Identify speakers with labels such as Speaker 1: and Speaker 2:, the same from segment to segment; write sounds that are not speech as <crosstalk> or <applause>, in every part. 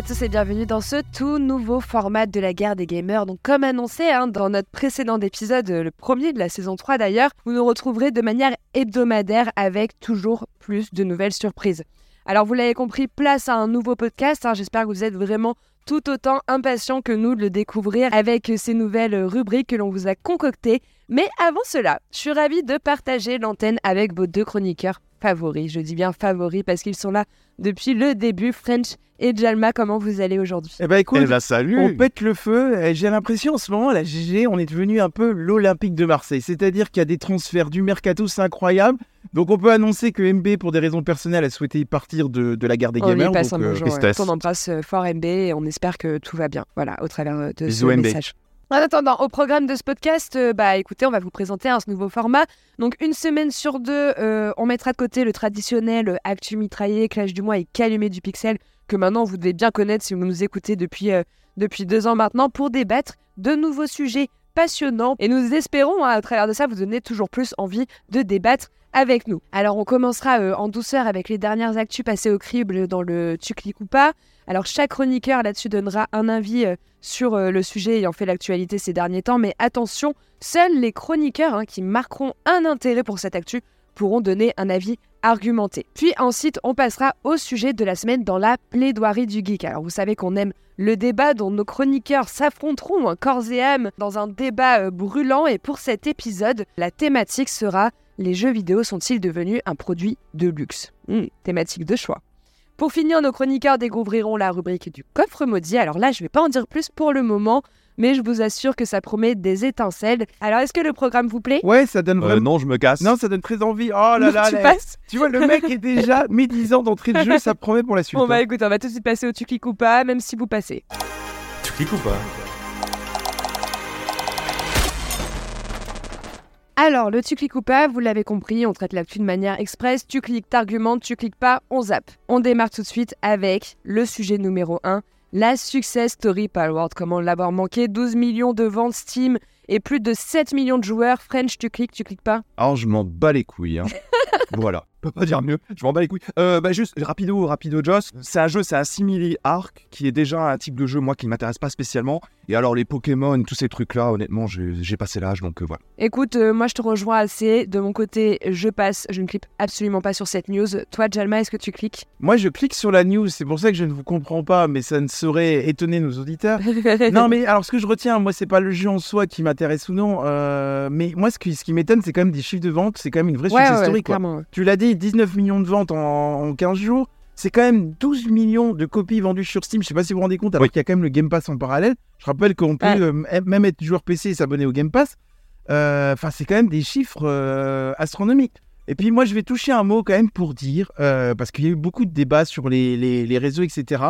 Speaker 1: à tous et bienvenue dans ce tout nouveau format de la guerre des gamers. Donc comme annoncé hein, dans notre précédent épisode, le premier de la saison 3 d'ailleurs, vous nous retrouverez de manière hebdomadaire avec toujours plus de nouvelles surprises. Alors vous l'avez compris, place à un nouveau podcast. hein. J'espère que vous êtes vraiment tout autant impatients que nous de le découvrir avec ces nouvelles rubriques que l'on vous a concoctées. Mais avant cela, je suis ravie de partager l'antenne avec vos deux chroniqueurs favoris. Je dis bien favoris parce qu'ils sont là depuis le début. French et Jalma, comment vous allez aujourd'hui?
Speaker 2: Eh ben écoute,
Speaker 3: Eh ben salut
Speaker 2: on pète le feu. et J'ai l'impression en ce moment, la GG, on est devenu un peu l'Olympique de Marseille. C'est-à-dire qu'il y a des transferts du mercato, c'est incroyable. Donc on peut annoncer que MB, pour des raisons personnelles, a souhaité partir de, de la guerre des
Speaker 1: On lui
Speaker 2: gamers.
Speaker 1: passe
Speaker 2: donc,
Speaker 1: un
Speaker 2: euh,
Speaker 1: bonjour. ouais.
Speaker 3: tristesse.
Speaker 1: On embrasse euh, fort MB et on espère que tout va bien. Voilà, au travers euh, de
Speaker 3: Bisous,
Speaker 1: ce
Speaker 3: MB.
Speaker 1: message. En attendant, au programme de ce podcast, euh, bah écoutez, on va vous présenter un nouveau format. Donc une semaine sur deux, euh, on mettra de côté le traditionnel euh, actu mitraillé, clash du mois et calumet du pixel que maintenant vous devez bien connaître si vous nous écoutez depuis depuis deux ans maintenant pour débattre de nouveaux sujets passionnants. Et nous espérons hein, à travers de ça vous donner toujours plus envie de débattre avec nous. Alors on commencera en douceur avec les dernières actus passées au crible dans le tu cliques ou pas. Alors chaque chroniqueur là-dessus donnera un avis euh, sur euh, le sujet ayant fait l'actualité ces derniers temps, mais attention, seuls les chroniqueurs hein, qui marqueront un intérêt pour cette actu pourront donner un avis argumenté. Puis ensuite, on passera au sujet de la semaine dans la plaidoirie du geek. Alors vous savez qu'on aime le débat dont nos chroniqueurs s'affronteront en corps et âme dans un débat euh, brûlant et pour cet épisode, la thématique sera les jeux vidéo sont-ils devenus un produit de luxe? Hmm, Thématique de choix. Pour finir, nos chroniqueurs découvriront la rubrique du coffre maudit. Alors là, je ne vais pas en dire plus pour le moment, mais je vous assure que ça promet des étincelles. Alors, est-ce que le programme vous plaît?
Speaker 2: Ouais, ça donne
Speaker 3: Euh,
Speaker 2: vraiment.
Speaker 3: Non, je me casse.
Speaker 2: Non, ça donne très envie. Oh là là,
Speaker 1: Tu
Speaker 2: là.
Speaker 1: passes
Speaker 2: Tu vois, le mec est déjà <laughs> médisant d'entrée de jeu, ça promet pour la <laughs> suite.
Speaker 1: Bon
Speaker 2: hein.
Speaker 1: bah écoute, on va tout de suite passer au tu cliques ou pas, même si vous passez.
Speaker 3: Tu cliques ou pas?
Speaker 1: Alors, le tu cliques ou pas, vous l'avez compris, on traite l'actu de manière express. Tu cliques, t'argumentes, tu cliques pas, on zappe. On démarre tout de suite avec le sujet numéro 1, la Success Story Palworld. Comment l'avoir manqué? 12 millions de ventes Steam et plus de 7 millions de joueurs. French, tu cliques, tu cliques pas?
Speaker 3: Alors, je m'en bats les couilles. hein. <laughs> voilà. <laughs> Je peux pas dire mieux. Je m'en bats les couilles. Euh, bah, juste, rapido, rapido, Joss. C'est un jeu, c'est un simili arc qui est déjà un type de jeu, moi, qui ne m'intéresse pas spécialement. Et alors, les Pokémon, tous ces trucs-là, honnêtement, j'ai passé l'âge, donc euh, voilà.
Speaker 1: Écoute, euh, moi je te rejoins assez. De mon côté, je passe, je ne clique absolument pas sur cette news. Toi, Jalma, est-ce que tu cliques?
Speaker 2: Moi, je clique sur la news, c'est pour ça que je ne vous comprends pas, mais ça ne saurait étonner nos auditeurs. <laughs> non, mais alors ce que je retiens, moi, c'est pas le jeu en soi qui m'intéresse ou non, euh, mais moi, ce qui, ce qui m'étonne, c'est quand même des chiffres de vente, c'est quand même une vraie
Speaker 1: Ouais,
Speaker 2: success
Speaker 1: ouais,
Speaker 2: story, quoi. Tu l'as dit, 19 millions de ventes en, en 15 jours, c'est quand même 12 millions de copies vendues sur Steam, je sais pas si vous vous rendez compte, alors
Speaker 3: Oui.
Speaker 2: qu'il y a quand même le Game Pass en parallèle. Je rappelle qu'on peut
Speaker 1: Ouais.
Speaker 2: euh, même être joueur PC et s'abonner au Game Pass. Euh, Enfin, c'est quand même des chiffres euh, astronomiques. Et puis moi, je vais toucher un mot quand même pour dire, euh, parce qu'il y a eu beaucoup de débats sur les, les- les réseaux, etc.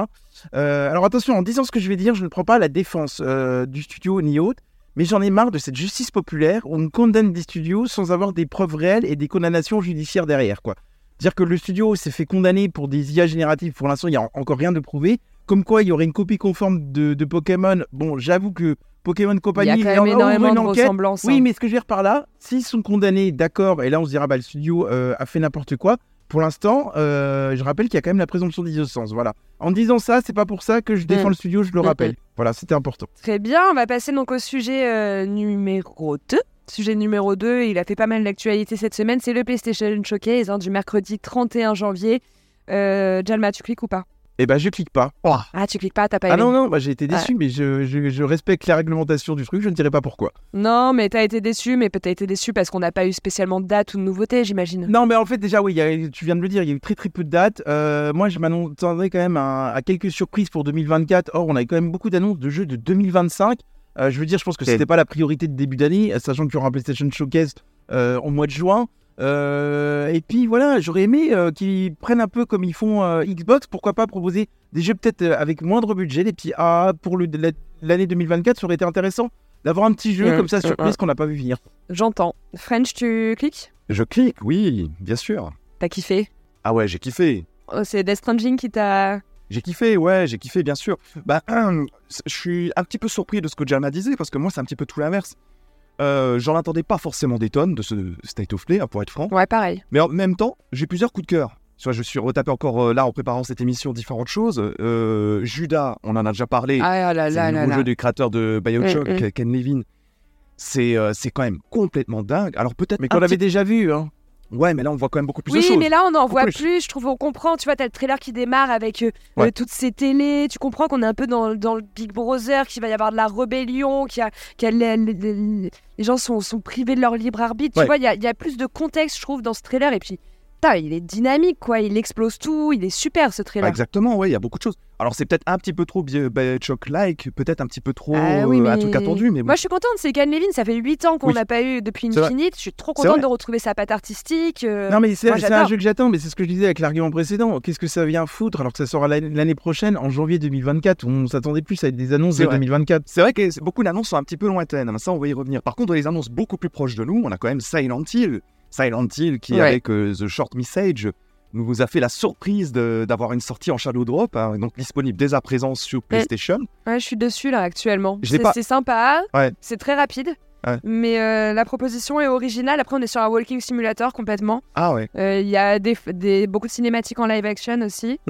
Speaker 2: Euh, alors attention, en disant ce que je vais dire, je ne prends pas la défense euh, du studio ni autre, mais j'en ai marre de cette justice populaire où on condamne des studios sans avoir des preuves réelles et des condamnations judiciaires derrière, quoi. Dire que le studio s'est fait condamner pour des IA génératives, pour l'instant, il n'y a en- encore rien de prouvé. Comme quoi, il y aurait une copie conforme de, de Pokémon. Bon, j'avoue que Pokémon
Speaker 1: Il y
Speaker 2: Company
Speaker 1: a quand
Speaker 2: en-
Speaker 1: même énormément
Speaker 2: une
Speaker 1: de
Speaker 2: enquête.
Speaker 1: ressemblances.
Speaker 2: Oui,
Speaker 1: hein.
Speaker 2: mais ce que je veux dire par là, s'ils sont condamnés, d'accord, et là on se dira, bah le studio euh, a fait n'importe quoi. Pour l'instant, euh, je rappelle qu'il y a quand même la présomption d'innocence. Voilà. En disant ça, c'est pas pour ça que je défends
Speaker 1: Mm.
Speaker 2: le studio, je le
Speaker 1: Mm,
Speaker 2: rappelle. Voilà, c'était important.
Speaker 1: Très bien, on va passer donc au sujet euh, numéro 2. Sujet numéro 2, il a fait pas mal d'actualité cette semaine, c'est le PlayStation Showcase hein, du mercredi 31 janvier. Euh, Jalma, tu cliques ou pas?
Speaker 2: Eh ben, je clique pas.
Speaker 1: Ah, tu cliques pas, t'as pas
Speaker 2: Ah
Speaker 1: aimé
Speaker 2: non, non, bah, j'ai été déçu, mais je, je- je respecte la réglementation du truc, je ne dirai pas pourquoi.
Speaker 1: Non, mais t'as été déçu, mais peut-être été déçu parce qu'on n'a pas eu spécialement de date ou de nouveauté, j'imagine.
Speaker 2: Non, mais en fait, déjà, oui, il y a- tu viens de le dire, il y a eu très très peu de dates. Euh, moi, je m'attendais quand même à, à quelques surprises pour 2024. Or, on avait quand même beaucoup d'annonces de jeux de 2025. Euh, je veux dire, je pense que c'était pas la priorité de début d'année, sachant qu'il y aura un PlayStation Showcase euh, au mois de juin. Euh, et puis voilà, j'aurais aimé euh, qu'ils prennent un peu comme ils font euh, Xbox. Pourquoi pas proposer des jeux peut-être avec moindre budget, des petits A pour le- la- l'année 2024, ça aurait été intéressant d'avoir un petit jeu
Speaker 1: Mm,
Speaker 2: comme ça surprise
Speaker 1: mm.
Speaker 2: qu'on n'a pas vu venir.
Speaker 1: J'entends. French, tu cliques?
Speaker 3: Je clique, oui, bien sûr.
Speaker 1: T'as kiffé?
Speaker 3: Ah ouais, j'ai kiffé.
Speaker 1: Oh, C'est Death Stranding qui t'a.
Speaker 3: J'ai kiffé, ouais, j'ai kiffé, bien sûr. Bah, je suis un petit peu surpris de ce que Jalma disait, parce que moi, c'est un petit peu tout l'inverse. Euh, J'en attendais pas forcément des tonnes de ce State of Play, hein, pour être franc.
Speaker 1: Ouais, pareil.
Speaker 3: Mais en même temps, j'ai plusieurs coups de cœur Tu vois, je suis retapé encore euh, là en préparant cette émission différentes choses. Euh, Judas, on en a déjà parlé.
Speaker 1: Ah là
Speaker 3: c'est
Speaker 1: là
Speaker 3: le
Speaker 1: là
Speaker 3: nouveau
Speaker 1: là.
Speaker 3: jeu du créateur de Bioshock,
Speaker 1: Mm, mm.
Speaker 3: Ken Levine. C'est euh, c'est quand même complètement dingue. Alors peut-être
Speaker 2: Mais qu'on avait déjà vu. Hein.
Speaker 3: Ouais, mais là on voit quand même beaucoup plus de
Speaker 1: Oui,
Speaker 3: choses.
Speaker 1: mais là on en voit
Speaker 3: plus.
Speaker 1: plus. Je trouve on comprend. Tu vois, t'as le trailer qui démarre avec euh,
Speaker 3: Ouais.
Speaker 1: euh, toutes ces télés. Tu comprends qu'on est un peu dans, dans le Big Brother, qu'il va y avoir de la rébellion, qu'il y a, y a les, les- les- les gens sont, sont privés de leur libre arbitre.
Speaker 3: Ouais.
Speaker 1: Tu vois, il y y a plus de contexte, je trouve, dans ce trailer. Et puis, il est dynamique, quoi. Il explose tout. Il est super ce trailer.
Speaker 3: exactement, ouais, il y a beaucoup de choses. Alors c'est peut-être un petit peu trop Bi- Bioshock-like, peut-être un petit peu trop
Speaker 1: Ah oui,
Speaker 3: euh, un
Speaker 1: mais-
Speaker 3: truc attendu, mais bon.
Speaker 1: Moi, je suis contente. C'est Ken Levine. Ça fait 8 ans qu'on
Speaker 3: Oui.
Speaker 1: n'a pas eu depuis. Infinite. Je suis trop contente de retrouver sa patte artistique. euh,
Speaker 2: Non, mais c'est un jeu que j'attends, mais c'est ce que je disais avec l'argument précédent. Qu'est-ce que ça vient foutre alors que ça sort l'année prochaine, en janvier 2024 On s'attendait plus à des annonces de
Speaker 3: vrai.
Speaker 2: 2024.
Speaker 3: C'est vrai que beaucoup d'annonces sont un petit peu lointaines, ça on va y revenir. Par contre, les annonces beaucoup plus proches de nous, on a quand même Silent Hill. Silent Hill qui,
Speaker 1: Ouais.
Speaker 3: avec euh, The Short Message, nous a fait la surprise d'avoir une sortie en Shadow Drop, hein, donc disponible dès à présent sur PlayStation.
Speaker 1: Ouais, je suis dessus là actuellement. C'est
Speaker 3: pas-
Speaker 1: sympa,
Speaker 3: Ouais.
Speaker 1: c'est très rapide.
Speaker 3: Ouais.
Speaker 1: Mais euh, la proposition est originale. Après, on est sur un walking simulator complètement.
Speaker 3: Ah ouais.
Speaker 1: Euh, Il y a des, des- beaucoup de cinématiques en live action aussi.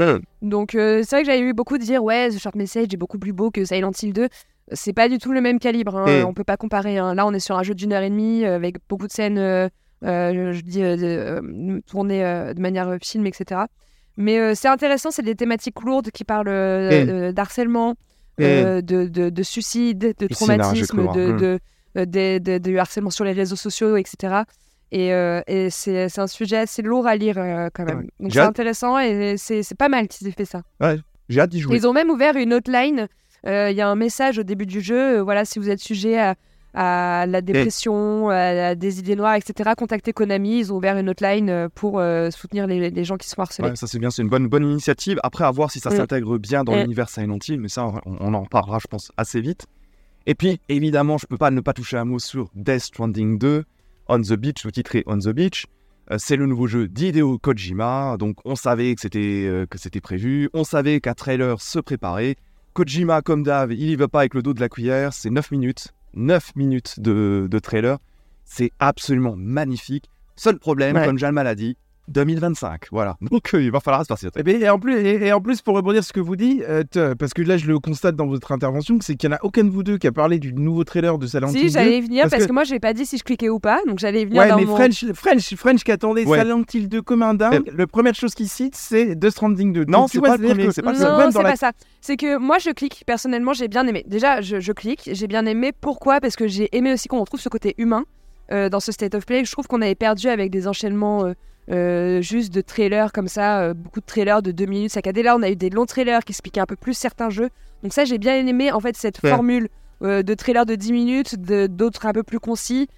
Speaker 1: Donc, euh, c'est vrai que j'avais eu beaucoup de dire Ouais, The Short Message est beaucoup plus beau que Silent Hill 2. C'est pas du tout le même calibre. hein.
Speaker 3: Et-
Speaker 1: On peut pas comparer. hein. Là, on est sur un jeu d'une heure et demie avec beaucoup de scènes, je dis, euh, de, euh, tournées euh, de manière euh, film, etc. Mais euh, c'est intéressant, c'est des thématiques lourdes qui parlent euh, euh, d'harcèlement, euh, de, de, de suicide, de traumatisme, de,
Speaker 3: hein.
Speaker 1: de, euh, harcèlement sur les réseaux sociaux, etc. Et, euh, et c'est un sujet assez lourd à lire euh, quand même. Donc c'est intéressant et c'est pas mal qu'ils aient fait ça.
Speaker 3: J'ai hâte d'y jouer.
Speaker 1: Ils ont même ouvert une hotline. Euh, Il y a un message au début du jeu. euh, voilà, si vous êtes sujet à, à la dépression, à, des idées noires, etc., contactez Konami. Ils ont ouvert une hotline euh, pour euh, soutenir les, les gens qui sont harcelés.
Speaker 3: Ouais, ça c'est bien, c'est une bonne, bonne initiative. Après, à voir si ça
Speaker 1: Mm.
Speaker 3: s'intègre bien dans
Speaker 1: Mm.
Speaker 3: l'univers Silent Hill, mais ça, on, on en reparlera, je pense, assez vite. Et puis, évidemment, je peux pas ne pas toucher un mot sur Death Stranding 2, On the Beach, le titre est On the Beach. Euh, c'est le nouveau jeu d'Hideo Kojima, donc on savait que c'était euh, que c'était prévu, on savait qu'un trailer se préparait. Kojima, comme d'hab, il y va pas avec le dos de la cuillère, c'est 9 minutes, 9 minutes de, de trailer, c'est absolument magnifique. Seul problème,
Speaker 1: Ouais.
Speaker 3: comme Jalmal a dit, 2025, voilà. <laughs> Donc euh, il va falloir se passer.
Speaker 2: Et, et en plus, et, et en plus, pour rebondir sur ce que vous dites, euh, parce que là, je le constate dans votre intervention, c'est qu'il n'y en a aucun de vous deux qui a parlé du nouveau trailer de Silent Hill
Speaker 1: Si,
Speaker 2: 2.
Speaker 1: j'allais y venir
Speaker 2: parce
Speaker 1: parce,
Speaker 2: que-
Speaker 1: que... moi, je n'ai pas dit si je cliquais ou pas. Donc, j'allais y venir
Speaker 2: Ouais,
Speaker 1: dans
Speaker 2: mais
Speaker 1: mon...
Speaker 2: French, French, French qui attendait
Speaker 3: Ouais.
Speaker 2: Silent Hill 2 comme un dingue, la première chose qu'il cite, c'est Death Stranding 2.
Speaker 3: Non, c'est pas le
Speaker 2: c'est-à-dire
Speaker 3: premier,
Speaker 2: que
Speaker 3: c'est pas
Speaker 2: ça
Speaker 1: Non, c'est
Speaker 2: dans la-
Speaker 1: pas ça. C'est que moi, je clique. Personnellement, j'ai bien aimé. Déjà, je, je clique. J'ai bien aimé. Pourquoi? Parce que j'ai aimé aussi qu'on retrouve ce côté humain euh, dans ce State of Play. Je trouve qu'on avait perdu avec des enchaînements euh, juste de trailers comme ça. euh, beaucoup de trailers de deux minutes saccadés. Là, on a eu des longs trailers qui expliquaient un peu plus certains jeux. Donc ça, j'ai bien aimé en fait cette
Speaker 3: Ouais.
Speaker 1: formule euh, de trailers de 10 minutes, d'autres un peu plus concis.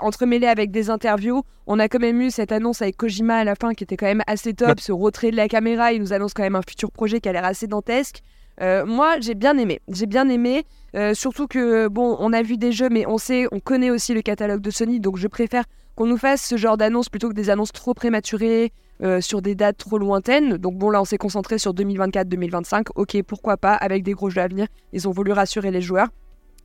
Speaker 1: entremêlés avec des interviews, on a quand même eu cette annonce avec Kojima à la fin qui était quand même assez top, ce retrait de la caméra, il nous annonce quand même un futur projet qui a l'air assez dantesque. Moi, j'ai bien aimé. J'ai bien aimé. surtout que, bon, on a vu des jeux, mais on sait, on connaît aussi le catalogue de Sony, donc je préfère qu'on nous fasse ce genre d'annonce plutôt que des annonces trop prématurées euh, sur des dates trop lointaines. Donc bon, là, on s'est concentré sur 2024-2025. Ok, pourquoi pas, avec des gros jeux à venir. Ils ont voulu rassurer les joueurs.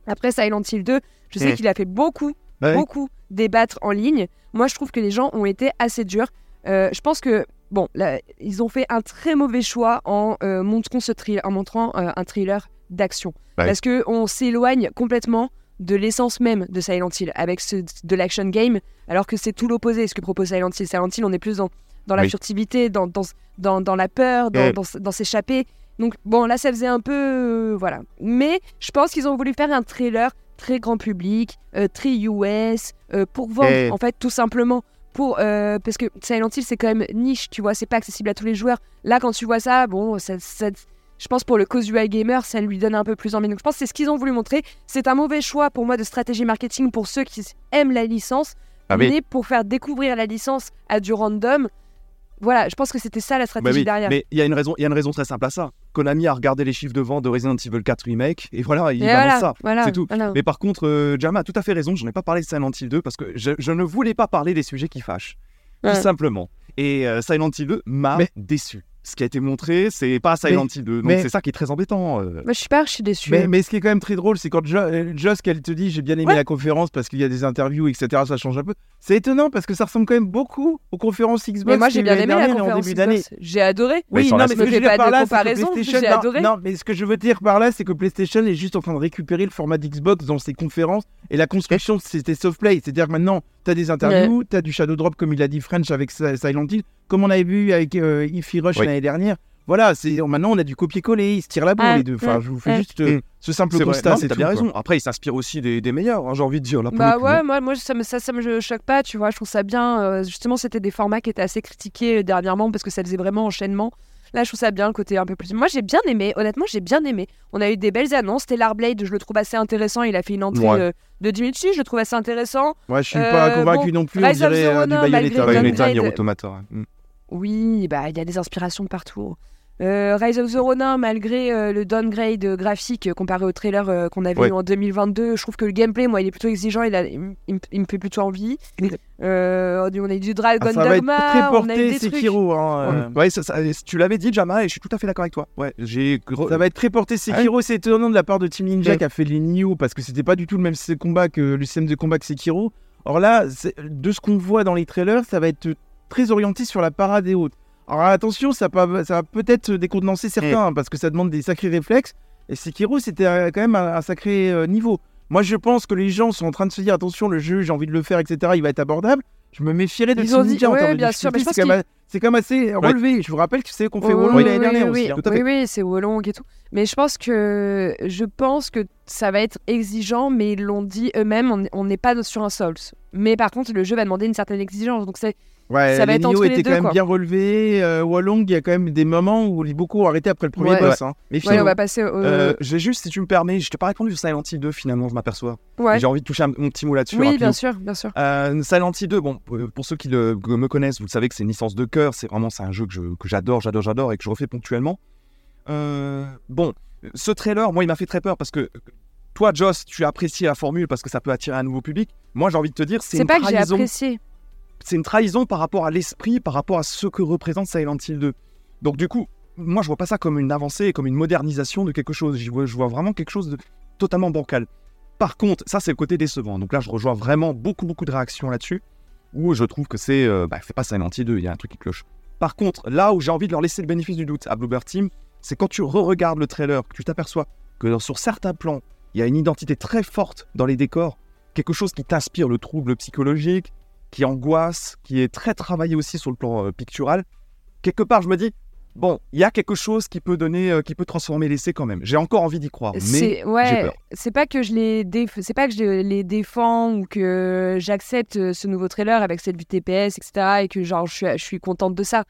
Speaker 1: Après Silent Hill 2, je sais
Speaker 3: Mm.
Speaker 1: qu'il a fait beaucoup,
Speaker 3: Ouais.
Speaker 1: beaucoup débattre en ligne. Moi, je trouve que les gens ont été assez durs. Euh, je pense que, bon, là, ils ont fait un très mauvais choix en, euh, montrant, ce thrill- en montrant un thriller d'action.
Speaker 3: Ouais.
Speaker 1: Parce qu'on s'éloigne complètement de l'essence même de Silent Hill, avec ce, de l'action game, alors que c'est tout l'opposé ce que propose Silent Hill. Silent Hill, on est plus dans, dans la
Speaker 3: Oui.
Speaker 1: furtivité, dans, dans, dans, dans la peur, dans, dans, s'échapper. Donc, bon, là, ça faisait un peu. euh, voilà. Mais je pense qu'ils ont voulu faire un trailer très grand public, euh, très US, euh, pour vendre,
Speaker 3: Et-
Speaker 1: en fait, tout simplement. Pour, parce que Silent Hill, c'est quand même niche, tu vois, c'est pas accessible à tous les joueurs. Là, quand tu vois ça, bon, ça, ça- je pense pour le casual gamer, ça lui donne un peu plus envie. Donc, je pense que c'est ce qu'ils ont voulu montrer. C'est un mauvais choix pour moi de stratégie marketing pour ceux qui aiment la licence,
Speaker 3: Ah
Speaker 1: mais pour faire découvrir la licence à du random. Voilà, je pense que c'était ça la
Speaker 3: Bah
Speaker 1: stratégie
Speaker 3: oui,
Speaker 1: derrière.
Speaker 3: mais il y a une raison, il y a une raison très simple à ça. Konami a regardé les chiffres de vente de Resident Evil 4 remake et voilà, il
Speaker 1: Et
Speaker 3: balance
Speaker 1: voilà,
Speaker 3: ça.
Speaker 1: voilà,
Speaker 3: c'est tout.
Speaker 1: voilà.
Speaker 3: Mais par contre, euh, Jama a tout à fait raison. Je n'ai pas parlé de Silent Hill 2 parce que je, je ne voulais pas parler des sujets qui fâchent,
Speaker 1: Ouais.
Speaker 3: tout simplement. Et euh, Silent Hill 2 m'a
Speaker 2: Mais-
Speaker 3: déçu. Ce qui a été montré, c'est pas Silent Hill 2. Donc
Speaker 2: mais-
Speaker 3: c'est ça qui est très embêtant. euh.
Speaker 1: Moi, je suis pas archi déçu.
Speaker 2: Mais, mais ce qui est quand même très drôle, c'est quand Jo- Joss, qu'elle te dit j'ai bien aimé
Speaker 1: Ouais.
Speaker 2: la conférence parce qu'il y a des interviews, etc. Ça change un peu. C'est étonnant parce que ça ressemble quand même beaucoup aux conférences Xbox.
Speaker 1: Mais moi, j'ai bien aimé la conférence
Speaker 2: d'année.
Speaker 1: Xbox. J'ai adoré.
Speaker 2: Oui, non, mais ce que je veux dire par là, c'est que PlayStation,
Speaker 1: j'ai
Speaker 2: non,
Speaker 1: adoré.
Speaker 2: non, mais ce que je veux dire par là, c'est que PlayStation est juste en train de récupérer le format d'Xbox dans ses conférences et la construction, c'était soft play. C'est-à-dire que maintenant, tu as des interviews, tu as du Shadow Drop, comme il a dit French avec Si- Silent Hill, comme on avait vu avec euh, Ify Rush
Speaker 3: Oui.
Speaker 2: l'année dernière. Voilà, c'est maintenant on a du copier-coller, ils se tirent la bourre
Speaker 1: Ah,
Speaker 2: les deux. Enfin, je vous fais
Speaker 1: ah.
Speaker 2: juste euh,
Speaker 3: Mm.
Speaker 2: ce simple constat, c'est
Speaker 3: t'as
Speaker 2: tout,
Speaker 3: bien
Speaker 2: quoi.
Speaker 3: raison. Après, il s'inspire aussi des, des meilleurs, hein, j'ai envie de dire. Là,
Speaker 1: Bah ouais, moi, moi ça, me, ça, ça me choque pas, tu vois. Je trouve ça bien. euh, justement, c'était des formats qui étaient assez critiqués euh, dernièrement parce que ça faisait vraiment enchaînement. Là, je trouve ça bien le côté un peu plus. Moi, j'ai bien aimé. Honnêtement, j'ai bien aimé. On a eu des belles annonces. Stellar Blade, je le trouve assez intéressant. Il a fait une entrée
Speaker 3: Ouais.
Speaker 1: euh, de 10 minutes. Je le trouve assez intéressant.
Speaker 2: Ouais, je suis
Speaker 1: Euh,
Speaker 2: pas convaincu non plus, on
Speaker 1: Rise
Speaker 2: dirait
Speaker 1: the
Speaker 2: euh, du Bayonetta.
Speaker 3: Bayonetta, Automata. Mm.
Speaker 1: Oui, bah il y a des inspirations de partout. Euh, Rise of the Ronin, malgré euh, le downgrade graphique euh, comparé au trailer euh, qu'on avait
Speaker 3: Ouais.
Speaker 1: eu en 2022, je trouve que le gameplay, moi, il est plutôt exigeant. Il, a- il, me- il me- il me fait plutôt envie. Euh, on a eu du Dragon
Speaker 2: Ah, ça va être
Speaker 1: Dogma,
Speaker 2: très
Speaker 1: on a eu
Speaker 2: porté
Speaker 1: des trucs.
Speaker 2: Sekiro. Hein, euh.
Speaker 3: Ouais, ça- ça- tu l'avais dit, Jama, et je suis tout à fait d'accord avec toi. Ouais, j'ai.
Speaker 2: Ça va être très porté Sekiro, c'est étonnant de la part de Team Ninja
Speaker 3: Ouais.
Speaker 2: qui a fait les Nioh parce que c'était pas du tout le même système de combat que le système de combat que Sekiro. Or là, c'est- de ce qu'on voit dans les trailers, ça va être très orienté sur la parade et autres. Alors attention, ça, peut- ça va peut-être décontenancer certains hein, parce que ça demande des sacrés réflexes. Et Sekiro, c'était euh, quand même un, un sacré euh, niveau. Moi, je pense que les gens sont en train de se dire attention, le jeu, j'ai envie de le faire, etc. Il va être abordable. Je me méfierais de
Speaker 1: ont dit-
Speaker 2: en
Speaker 1: ouais,
Speaker 2: termes de
Speaker 1: bien sûr, mais je pense
Speaker 2: C'est quand, même- c'est quand même assez relevé. Je vous rappelle que c'est eux qu'on fait
Speaker 1: Oui,
Speaker 2: Wolong
Speaker 1: oui,
Speaker 2: l'année
Speaker 1: oui,
Speaker 2: dernière
Speaker 1: oui,
Speaker 2: aussi. hein.
Speaker 1: oui, oui, c'est Wolong et tout. Mais je pense que je pense que ça va être exigeant, mais ils l'ont dit eux-mêmes, on- on n'est pas sur un Souls. Mais par contre, le jeu va demander une certaine exigence. Donc c'est
Speaker 2: Ouais,
Speaker 1: Ça va être entre les
Speaker 2: étaient
Speaker 1: deux,
Speaker 2: quand même
Speaker 1: quoi.
Speaker 2: bien relevés. Euh, Wolong, il y a quand même des moments où beaucoup ont arrêté après le premier
Speaker 1: Ouais.
Speaker 2: boss. Hein.
Speaker 3: Mais
Speaker 1: ouais,
Speaker 3: finalement,
Speaker 1: on va passer au.
Speaker 3: euh, j'ai juste, si tu me permets, je t'ai pas répondu sur Silent Hill 2, finalement, je m'aperçois.
Speaker 1: ouais.
Speaker 3: J'ai envie de toucher un- mon petit mot là-dessus.
Speaker 1: Oui, bien sûr, bien sûr.
Speaker 3: Euh, Silent Hill 2, bon, pour- pour ceux qui le- me connaissent, vous le savez que c'est une licence de cœur. C'est vraiment c'est un jeu que je- que j'adore, j'adore, j'adore et que je refais ponctuellement. Euh, bon, ce trailer, moi, il m'a fait très peur parce que toi, Joss, tu as apprécié la formule parce que ça peut attirer un nouveau public. Moi, j'ai envie de te dire, c'est
Speaker 1: C'est
Speaker 3: une
Speaker 1: pas que j'ai apprécié.
Speaker 3: C'est une trahison par rapport à l'esprit, par rapport à ce que représente Silent Hill 2. Donc, du coup, moi, je vois pas ça comme une avancée, comme une modernisation de quelque chose. Vois, je vois vraiment quelque chose de totalement bancal. Par contre, ça, c'est le côté décevant. Donc là, je rejoins vraiment beaucoup, beaucoup de réactions là-dessus, où je trouve que c'est euh, bah, c'est pas Silent Hill 2, il y a un truc qui cloche. Par contre, là où j'ai envie de leur laisser le bénéfice du doute à Bluebird Team, c'est quand tu re-regardes le trailer, que tu t'aperçois que sur certains plans, il y a une identité très forte dans les décors, quelque chose qui t'inspire le trouble psychologique, qui angoisse, qui est très travaillé aussi sur le plan euh, pictural. Quelque part, je me dis, bon, il y a quelque chose qui peut donner, euh, qui peut transformer l'essai quand même. J'ai encore envie d'y croire, mais
Speaker 1: ouais,
Speaker 3: peur.
Speaker 1: c'est pas que je les déf- c'est pas que je les défends ou que j'accepte euh, ce nouveau trailer avec cette vue TPS etc et que genre je suis je suis contente de ça.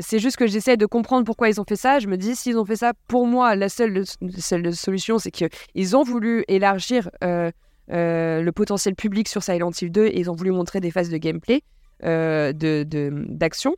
Speaker 1: C'est juste que j'essaie de comprendre pourquoi ils ont fait ça. Je me dis s'ils ont fait ça pour moi la seule seule solution c'est que ils ont voulu élargir euh, le potentiel public sur Silent Hill 2 et ils ont voulu montrer des phases de gameplay euh, de de- d'action.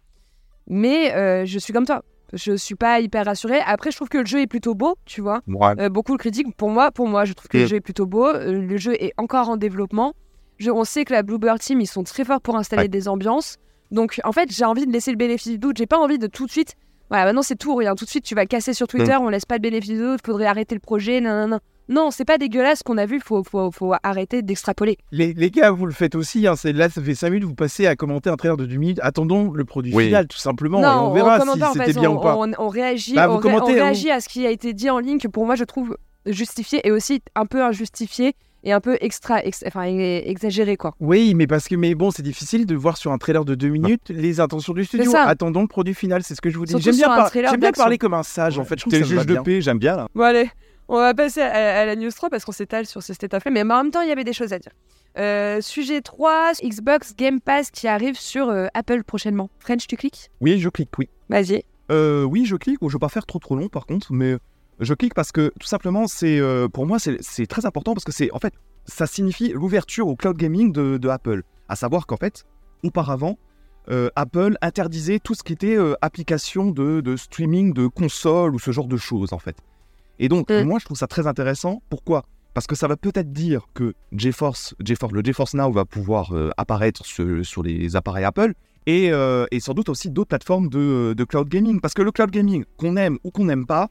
Speaker 1: Mais euh, je suis comme toi. Je suis pas hyper rassurée. Après, je trouve que le jeu est plutôt beau, tu vois.
Speaker 3: Ouais.
Speaker 1: Euh, beaucoup le critiquent. Pour moi, pour moi, je trouve que le jeu est plutôt beau. Euh, le jeu est encore en développement. Je- on sait que la Bluebird Team, ils sont très forts pour installer
Speaker 3: Ouais.
Speaker 1: des ambiances. Donc, en fait, j'ai envie de laisser le bénéfice du doute. J'ai pas envie de tout de suite. Voilà, maintenant c'est tout ou rien. Tout de suite, tu vas casser sur Twitter. On laisse pas le bénéfice du doute. Faudrait arrêter le projet. Non, non, non. Non, c'est pas dégueulasse ce qu'on a vu. Faut, faut, faut arrêter d'extrapoler.
Speaker 2: Les, les gars, vous le faites aussi. Hein, c'est là, ça fait 5 minutes, vous passez à commenter un trailer de 2 minutes. Attendons le produit
Speaker 3: Oui.
Speaker 2: final, tout simplement.
Speaker 1: non,
Speaker 2: et on verra si
Speaker 1: pas,
Speaker 2: c'était
Speaker 1: fait,
Speaker 2: bien
Speaker 1: on,
Speaker 2: ou pas.
Speaker 1: On, on réagit,
Speaker 2: Bah, vous
Speaker 1: ré- réagit à ce qui a été dit en ligne que pour moi je trouve justifié et aussi un peu injustifié et un peu extra, ex- enfin exagéré quoi.
Speaker 2: Oui, mais parce que mais bon, c'est difficile de voir sur un trailer de 2 minutes les intentions du studio.
Speaker 1: ça.
Speaker 2: Attendons le produit final, c'est ce que je vous dis.
Speaker 1: Surtout
Speaker 2: J'aime bien, par-
Speaker 1: trailer
Speaker 2: j'aime bien parler comme un sage, en fait. Je trouve
Speaker 3: T'es juge de paix, j'aime bien là.
Speaker 1: Bon allez, on va passer à, à la news 3 parce qu'on s'étale sur ce state of play, mais en même temps il y avait des choses à dire. Euh, sujet 3, Xbox Game Pass qui arrive sur euh, Apple prochainement. French, tu cliques?
Speaker 3: Oui, je clique, oui.
Speaker 1: Vas-y.
Speaker 3: Euh, oui, je clique. Je ne vais pas faire trop trop long par contre, mais je clique parce que tout simplement, c'est pour moi, c'est très important parce que c'est en fait, ça signifie l'ouverture au cloud gaming de, de Apple. À savoir qu'en fait, auparavant, Apple interdisait tout ce qui était application de, de streaming de console ou ce genre de choses en fait. Et donc,
Speaker 1: Mm.
Speaker 3: moi, je trouve ça très intéressant. Pourquoi? Parce que ça va peut-être dire que GeForce, GeForce, le GeForce Now va pouvoir euh, apparaître sur, sur les appareils Apple et, euh, et sans doute aussi d'autres plateformes de, de cloud gaming. Parce que le cloud gaming, qu'on aime ou qu'on n'aime pas,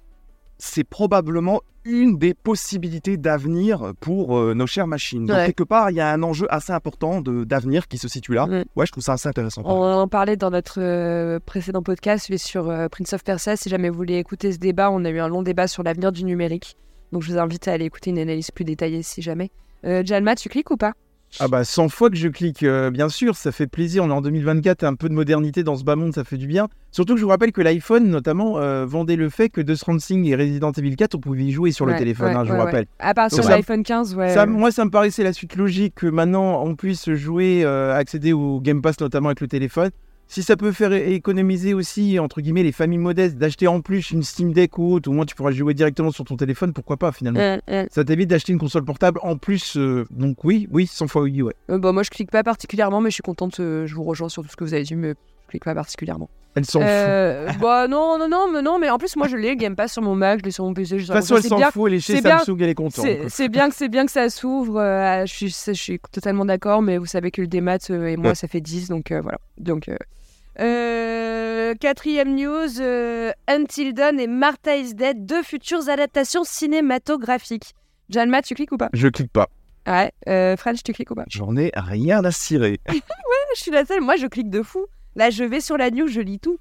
Speaker 3: c'est probablement une des possibilités d'avenir pour euh, nos chères machines. Donc,
Speaker 1: Ouais.
Speaker 3: quelque part, il y a un enjeu assez important d'avenir qui se situe là.
Speaker 1: Mm.
Speaker 3: Ouais, je trouve ça assez intéressant.
Speaker 1: On en parlait dans notre euh, précédent podcast, celui sur euh, Prince of Persia. Si jamais vous voulez écouter ce débat, on a eu un long débat sur l'avenir du numérique. Donc je vous invite à aller écouter une analyse plus détaillée si jamais. Jalma, tu cliques ou pas?
Speaker 2: Ah bah 100 fois que je clique, euh, bien sûr, ça fait plaisir. On est en 2024, un peu de modernité dans ce bas monde, ça fait du bien. Surtout que je vous rappelle que l'iPhone, notamment, euh, vendait le fait que Death Stranding et Resident Evil 4, on pouvait y jouer sur le téléphone,
Speaker 1: ouais,
Speaker 2: hein, je
Speaker 1: ouais,
Speaker 2: vous rappelle.
Speaker 1: À partir de l'iPhone 15, ouais.
Speaker 2: Ça, moi, ça me paraissait la suite logique que maintenant on puisse jouer, euh, accéder au Game Pass notamment avec le téléphone. Si ça peut faire économiser aussi, entre guillemets, les familles modestes, d'acheter en plus une Steam Deck ou autre, au moins tu pourras jouer directement sur ton téléphone, pourquoi pas finalement
Speaker 1: Euh, euh,
Speaker 2: Ça t'évite d'acheter une console portable en plus, euh, donc oui, oui, 100 fois oui, ouais.
Speaker 1: euh, bon, moi, je clique pas particulièrement, mais je suis contente. je vous rejoins sur tout ce que vous avez dit, mais je clique pas particulièrement.
Speaker 2: Elle s'en fout.
Speaker 1: Euh, bah non, non, non, mais non, mais en plus, moi, je l'ai Game Pass sur mon Mac, je l'ai sur mon PC. Je
Speaker 2: De toute façon, elle
Speaker 1: c'est
Speaker 2: s'en
Speaker 1: bien,
Speaker 2: fout, elle est chez
Speaker 1: c'est bien-
Speaker 2: Samsung, elle est contente.
Speaker 1: C'est bien que c'est bien que ça s'ouvre. euh, je, suis, je suis totalement d'accord, mais vous savez que le démat euh, et moi
Speaker 3: Ouais.
Speaker 1: ça fait 10, donc euh, voilà. Donc euh, euh, quatrième news euh, Until Dawn et Martha is Dead, deux futures adaptations cinématographiques. Janma, tu cliques ou pas?
Speaker 2: Je clique pas.
Speaker 1: Ouais. Euh, French, tu cliques ou pas?
Speaker 3: J'en ai rien à cirer. <laughs>
Speaker 1: Je suis la seule. Moi, je clique de fou. Là, je vais sur la news, je lis tout.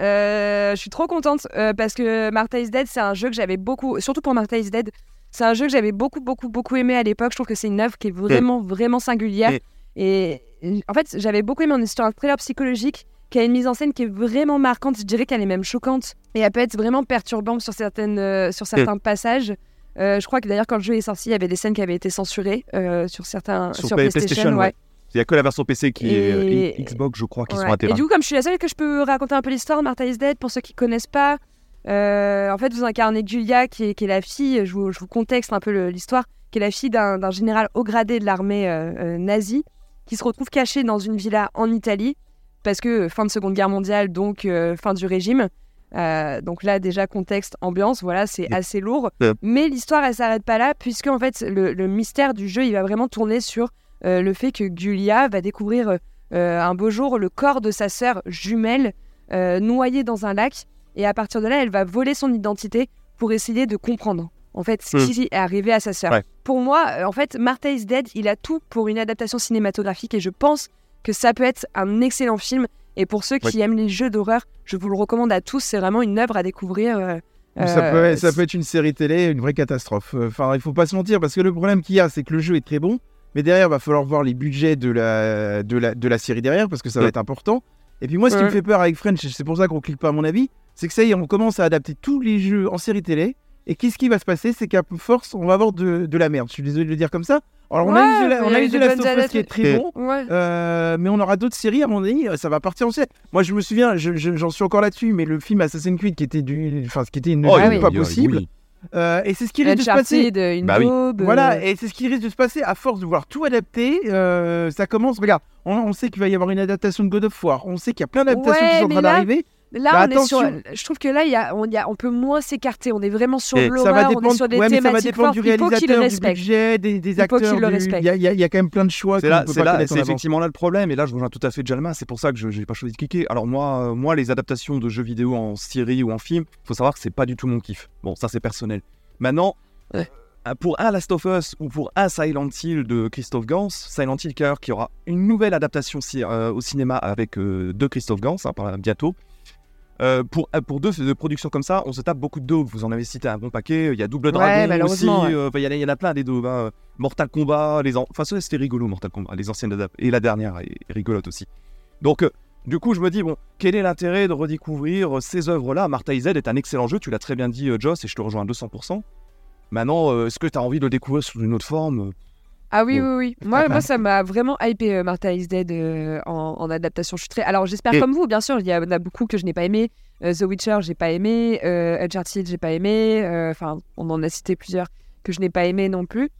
Speaker 1: Euh, je suis trop contente euh, parce que Martha is Dead, c'est un jeu que j'avais beaucoup, surtout pour Martha is Dead, c'est un jeu que j'avais beaucoup, beaucoup, beaucoup aimé à l'époque. Je trouve que c'est une œuvre qui est vraiment, vraiment singulière.
Speaker 3: Mm.
Speaker 1: Et en fait, j'avais beaucoup aimé en histoire thriller psychologique qui a une mise en scène qui est vraiment marquante. Je dirais qu'elle est même choquante et elle peut être vraiment perturbante sur, certaines, euh, sur certains passages. Euh, je crois que d'ailleurs, quand le jeu est sorti, il y avait des scènes qui avaient été censurées sur certains
Speaker 3: Sur
Speaker 1: sur,
Speaker 3: Play-
Speaker 1: PlayStation.
Speaker 3: PlayStation,
Speaker 1: ouais.
Speaker 3: ouais. Il n'y a que la version PC qui est euh,
Speaker 1: Et-
Speaker 3: et Xbox, je crois, qui
Speaker 1: Ouais.
Speaker 3: sont
Speaker 1: Et
Speaker 3: intéressantes.
Speaker 1: du coup, comme je suis la seule que je peux raconter un peu l'histoire, Martha is Dead, pour ceux qui connaissent pas, euh, en fait, vous incarnez Julia, qui est, qui est la fille, je vous, je vous contexte un peu l'histoire, qui est la fille d'un général haut gradé de l'armée euh, nazie, qui se retrouve cachée dans une villa en Italie, parce que fin de Seconde Guerre mondiale, donc euh, fin du régime. Donc là, déjà, contexte, ambiance, voilà, c'est assez lourd. Mais l'histoire, elle s'arrête pas là, puisque en fait, le, le mystère du jeu, il va vraiment tourner sur le fait que Julia va découvrir euh, euh, un beau jour le corps de sa sœur jumelle euh, noyée dans un lac. Et à partir de là, elle va voler son identité pour essayer de comprendre en fait ce
Speaker 3: Hmm.
Speaker 1: qui est arrivé à sa sœur.
Speaker 3: Ouais.
Speaker 1: Pour moi, euh, en fait, Martha is Dead, il a tout pour une adaptation cinématographique et je pense que ça peut être un excellent film. Et pour ceux qui aiment les jeux d'horreur, je vous le recommande à tous. C'est vraiment une œuvre à découvrir. euh,
Speaker 2: ça,
Speaker 1: euh,
Speaker 2: peut, ça peut être une série télé, une vraie catastrophe. Euh, Enfin, il faut pas se mentir, parce que le problème qu'il y a, c'est que le jeu est très bon, mais derrière, il va falloir voir les budgets de la, de la, de la série derrière, parce que ça va
Speaker 3: Ouais.
Speaker 2: être important. Et puis moi, ce qui
Speaker 1: Ouais.
Speaker 2: me fait peur avec French, c'est pour ça qu'on clique pas à mon avis, c'est que ça y est, on commence à adapter tous les jeux en série télé. Et qu'est-ce qui va se passer? C'est qu'à force, on va avoir de, de la merde. Je suis désolé de le dire comme ça. Alors, on a
Speaker 1: Ouais,
Speaker 2: eu, The La- on a eu
Speaker 1: de
Speaker 2: Last
Speaker 1: bonnes
Speaker 2: of Us qui est très bon.
Speaker 1: Ouais.
Speaker 2: Euh, mais on aura d'autres séries, à mon avis, ça va partir en série. Moi, je me souviens, je- je- j'en suis encore là-dessus, mais le film Assassin's Creed qui était du, enfin, ce qui était une
Speaker 3: Oh,
Speaker 2: vie
Speaker 1: oui.
Speaker 2: pas
Speaker 3: oui,
Speaker 2: possible.
Speaker 3: oui.
Speaker 2: Euh, et c'est ce qui risque de se passer.
Speaker 1: Uncharted, une
Speaker 3: Bah oui.
Speaker 1: daube,
Speaker 2: Voilà,
Speaker 1: euh,
Speaker 2: et c'est ce qui risque de se passer à force de vouloir tout adapter. euh, ça commence, regarde, on, on sait qu'il va y avoir une adaptation de God of War. On sait qu'il y a plein d'adaptations
Speaker 1: Ouais,
Speaker 2: qui sont en train
Speaker 1: là,
Speaker 2: d'arriver.
Speaker 1: Là,
Speaker 2: Bah,
Speaker 1: on est sur. Je trouve que là, il y a, on, il y a- on peut moins s'écarter. On est vraiment sur l'horreur, on est sur des
Speaker 2: ouais, mais ça va
Speaker 1: thématiques
Speaker 2: dépendre
Speaker 1: fortes.
Speaker 2: du
Speaker 1: Il faut qu'il le
Speaker 2: réalisateur, du
Speaker 1: respecte.
Speaker 2: budget, des, des
Speaker 1: Il faut qu'il
Speaker 2: acteurs.
Speaker 1: le
Speaker 2: du-
Speaker 1: respecte.
Speaker 2: Il y, y y a quand même plein de choix.
Speaker 3: C'est là, c'est effectivement là le problème. Et là, je rejoins tout à fait Jalma. C'est pour ça que je n'ai pas choisi de cliquer. Alors moi, euh, moi, les adaptations de jeux vidéo en série ou en film, faut savoir que c'est pas du tout mon kiff. Bon, ça c'est personnel. Maintenant,
Speaker 1: Ouais.
Speaker 3: euh, pour un Last of Us ou pour un Silent Hill de Christophe Gans, Silent Hill Cœur qui aura une nouvelle adaptation ci- euh, au cinéma avec euh, de Christophe Gans hein, bientôt. Euh, pour, euh, pour deux de productions comme ça, on se tape beaucoup de daubes. Vous en avez cité un bon paquet. Il y a Double
Speaker 1: Ouais,
Speaker 3: Dragon aussi.
Speaker 1: ouais.
Speaker 3: euh, enfin, Il y, en a- il y en a plein des daubes. hein. Mortal Kombat, les an- enfin ça, c'était rigolo Mortal Kombat, les anciennes adaptes. Et la dernière est rigolote aussi. Donc euh, du coup je me dis bon, quel est l'intérêt de redécouvrir euh, ces œuvres-là? Martha Z est un excellent jeu, tu l'as très bien dit euh, Joss et je te rejoins à 200%. Maintenant, euh, est-ce que tu as envie de le découvrir sous une autre forme?
Speaker 1: Ah oui, oui, oui. Moi, moi ça m'a vraiment hypé euh, Martha is Dead euh, en, en adaptation. Je suis très. Alors, j'espère comme vous, bien sûr. Il y en a beaucoup que je n'ai pas aimé. Euh, The Witcher, j'ai pas aimé. Uncharted, j'ai pas aimé. Enfin, on en a cité plusieurs que je n'ai pas aimé non plus.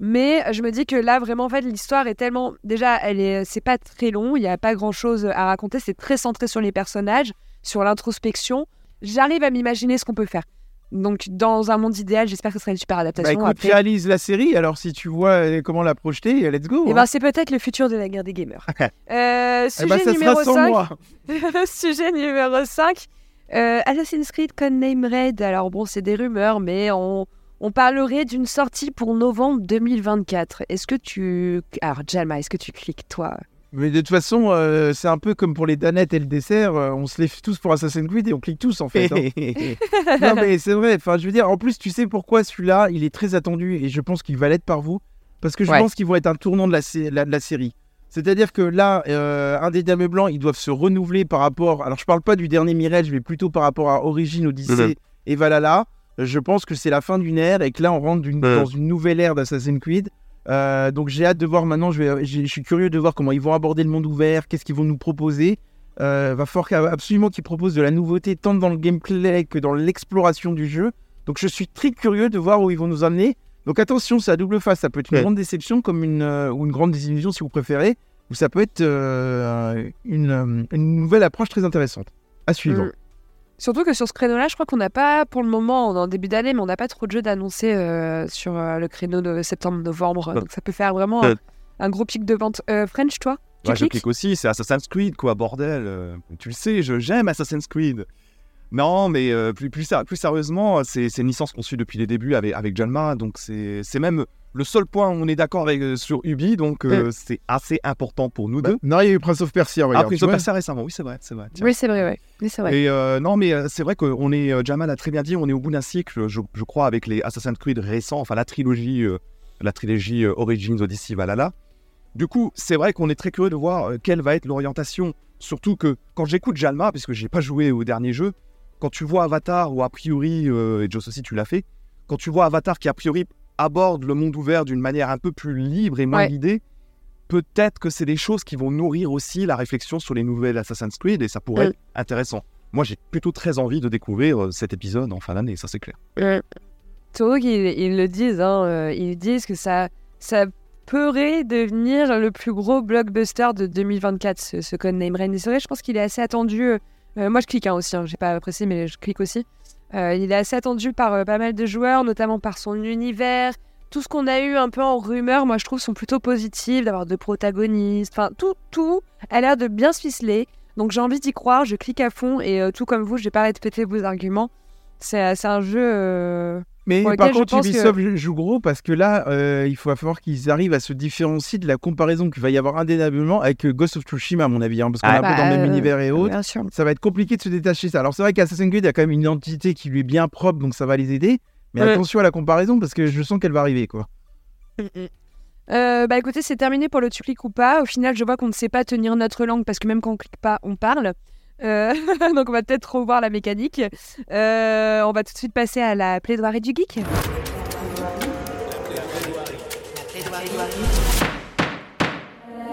Speaker 1: Mais je me dis que là, vraiment, en fait, l'histoire est tellement. Déjà, elle est. C'est pas très long. Il n'y a pas grand chose à raconter. C'est très centré sur les personnages, sur l'introspection. J'arrive à m'imaginer ce qu'on peut faire. Donc, dans un monde idéal, j'espère que ce serait une super
Speaker 2: Bah
Speaker 1: adaptation.
Speaker 2: écoute,
Speaker 1: Après,
Speaker 2: réalise la série, alors si tu vois euh, comment la projeter, let's go.
Speaker 1: eh
Speaker 2: hein.
Speaker 1: ben, c'est peut-être le futur de la guerre des gamers. <laughs> Euh,
Speaker 2: Eh
Speaker 1: sujet
Speaker 2: ben, ça
Speaker 1: numéro
Speaker 2: sera sans
Speaker 1: 5.
Speaker 2: moi. <laughs>
Speaker 1: Sujet numéro 5. Euh, Assassin's Creed Codename Red. Alors bon, c'est des rumeurs, mais on, on parlerait d'une sortie pour novembre 2024. Est-ce que tu... Alors, Jalma, est-ce que tu cliques, toi?
Speaker 2: Mais de toute façon, euh, c'est un peu comme pour les danettes et le dessert, euh, on se lève tous pour Assassin's Creed et on clique tous en fait. hein. <laughs> non mais c'est vrai, enfin je veux dire, en plus tu sais pourquoi celui-là, il est très attendu et je pense qu'il va l'être par vous, parce que je
Speaker 1: Ouais.
Speaker 2: pense qu'ils vont être un tournant de la, sé- la- de la série. C'est-à-dire que là, euh, un des Dames Blancs, ils doivent se renouveler par rapport. Alors je parle pas du dernier Mirage, mais plutôt par rapport à Origin, Odyssey et Valhalla. Je pense que c'est la fin d'une ère et que là on rentre dans une nouvelle ère d'Assassin's Creed. Euh, donc j'ai hâte de voir maintenant, je, vais- j'ai- je suis curieux de voir comment ils vont aborder le monde ouvert, qu'est-ce qu'ils vont nous proposer. Euh, va falloir absolument qu'ils proposent de la nouveauté tant dans le gameplay que dans l'exploration du jeu. Donc je suis très curieux de voir où ils vont nous amener. Donc attention, c'est à double face, ça peut être une
Speaker 3: Ouais.
Speaker 2: grande déception comme une, euh, ou une grande désillusion si vous préférez, ou ça peut être une, euh, une nouvelle approche très intéressante. À suivre.
Speaker 1: Mm. Surtout que sur ce créneau-là, je crois qu'on n'a pas, pour le moment, on est en début d'année, mais on n'a pas trop de jeux d'annoncer euh, sur euh, le créneau de septembre-novembre. Donc ça peut faire vraiment un,
Speaker 3: Ouais.
Speaker 1: un gros pic de vente. Euh, French, toi? Tu
Speaker 3: Ouais, je clique aussi, c'est Assassin's Creed, quoi, bordel. euh, tu le sais, je j'aime Assassin's Creed. Non, mais euh, plus, plus, sérieusement, c'est une licence qu'on suit depuis les débuts avec, avec donc c'est même le seul point où on est d'accord avec euh, sur Ubi, donc euh, c'est assez important pour nous
Speaker 2: Bah,
Speaker 3: deux.
Speaker 2: non, il y a eu Prince of Persia, regarde.
Speaker 3: Ils ont
Speaker 2: vois.
Speaker 3: passé récemment, oui, c'est vrai, c'est vrai. tiens.
Speaker 1: Oui, c'est vrai. Oui, c'est vrai.
Speaker 3: Et euh, non, mais c'est vrai qu'on est, Jamal a très bien dit, on est au bout d'un cycle, je, je crois, avec les Assassin's Creed récents, enfin la trilogie, la trilogie Origins, Odyssey, Valhalla. Du coup, c'est vrai qu'on est très curieux de voir quelle va être l'orientation. Surtout que quand j'écoute Jalma, puisque j'ai pas joué au dernier jeu, quand tu vois Avatar, ou a priori, euh, et Joss aussi tu l'as fait, quand tu vois Avatar qui a priori aborde le monde ouvert d'une manière un peu plus libre et moins
Speaker 1: Ouais.
Speaker 3: guidée, peut-être que c'est des choses qui vont nourrir aussi la réflexion sur les nouvelles Assassin's Creed et ça pourrait
Speaker 1: Mm.
Speaker 3: être intéressant. Moi, j'ai plutôt très envie de découvrir euh, cet épisode en fin d'année, ça c'est clair.
Speaker 1: Surtout qu'ils ils le disent, hein, euh, ils disent que ça, ça pourrait devenir le plus gros blockbuster de 2024, ce, ce Codename Rain. Et c'est vrai, je pense qu'il est assez attendu. Euh, moi, je clique hein, aussi, hein, j'ai pas précisé, mais je clique aussi. Euh, il est assez attendu par euh, pas mal de joueurs, notamment par son univers. Tout ce qu'on a eu un peu en rumeur, moi, je trouve, sont plutôt positifs, d'avoir deux protagonistes. Enfin, tout, tout a l'air de bien se ficeler. Donc, j'ai envie d'y croire, je clique à fond. Et tout comme vous, je vais pas répéter vos arguments. C'est un jeu. euh,
Speaker 2: Mais par contre,
Speaker 1: pense que-
Speaker 2: Ubisoft joue gros parce que là, euh, il faut falloir qu'ils arrivent à se différencier de la comparaison qu'il va y avoir indéniablement avec euh, Ghost of Tsushima, à mon avis, hein, parce qu'on
Speaker 3: Ah,
Speaker 2: est un peu
Speaker 1: bah,
Speaker 2: dans le même univers et autres.
Speaker 1: Bien sûr.
Speaker 2: Ça va être compliqué de se détacher de ça. Alors c'est vrai qu'Assassin's Creed a quand même une identité qui lui est bien propre, donc ça va les aider. Mais
Speaker 1: Ouais.
Speaker 2: attention à la comparaison parce que je sens qu'elle va arriver, quoi.
Speaker 1: Euh, bah écoutez, c'est terminé pour le tu cliques ou pas. Au final, je vois qu'on ne sait pas tenir notre langue parce que même quand on clique pas, on parle. Euh, <laughs> donc on va peut-être revoir la mécanique. Euh, on va tout de suite passer à la plaidoirie du geek.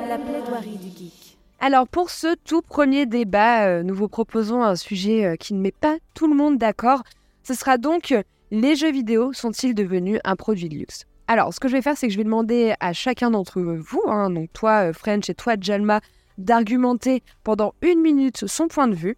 Speaker 4: La plaidoirie du geek.
Speaker 1: Alors pour ce tout premier débat, euh, nous vous proposons un sujet qui ne met pas tout le monde d'accord. Ce sera donc les jeux vidéo sont-ils devenus un produit de luxe? Alors ce que je vais faire, c'est que je vais demander à chacun d'entre vous, hein, donc toi French et toi Jalma, d'argumenter pendant une minute son point de vue.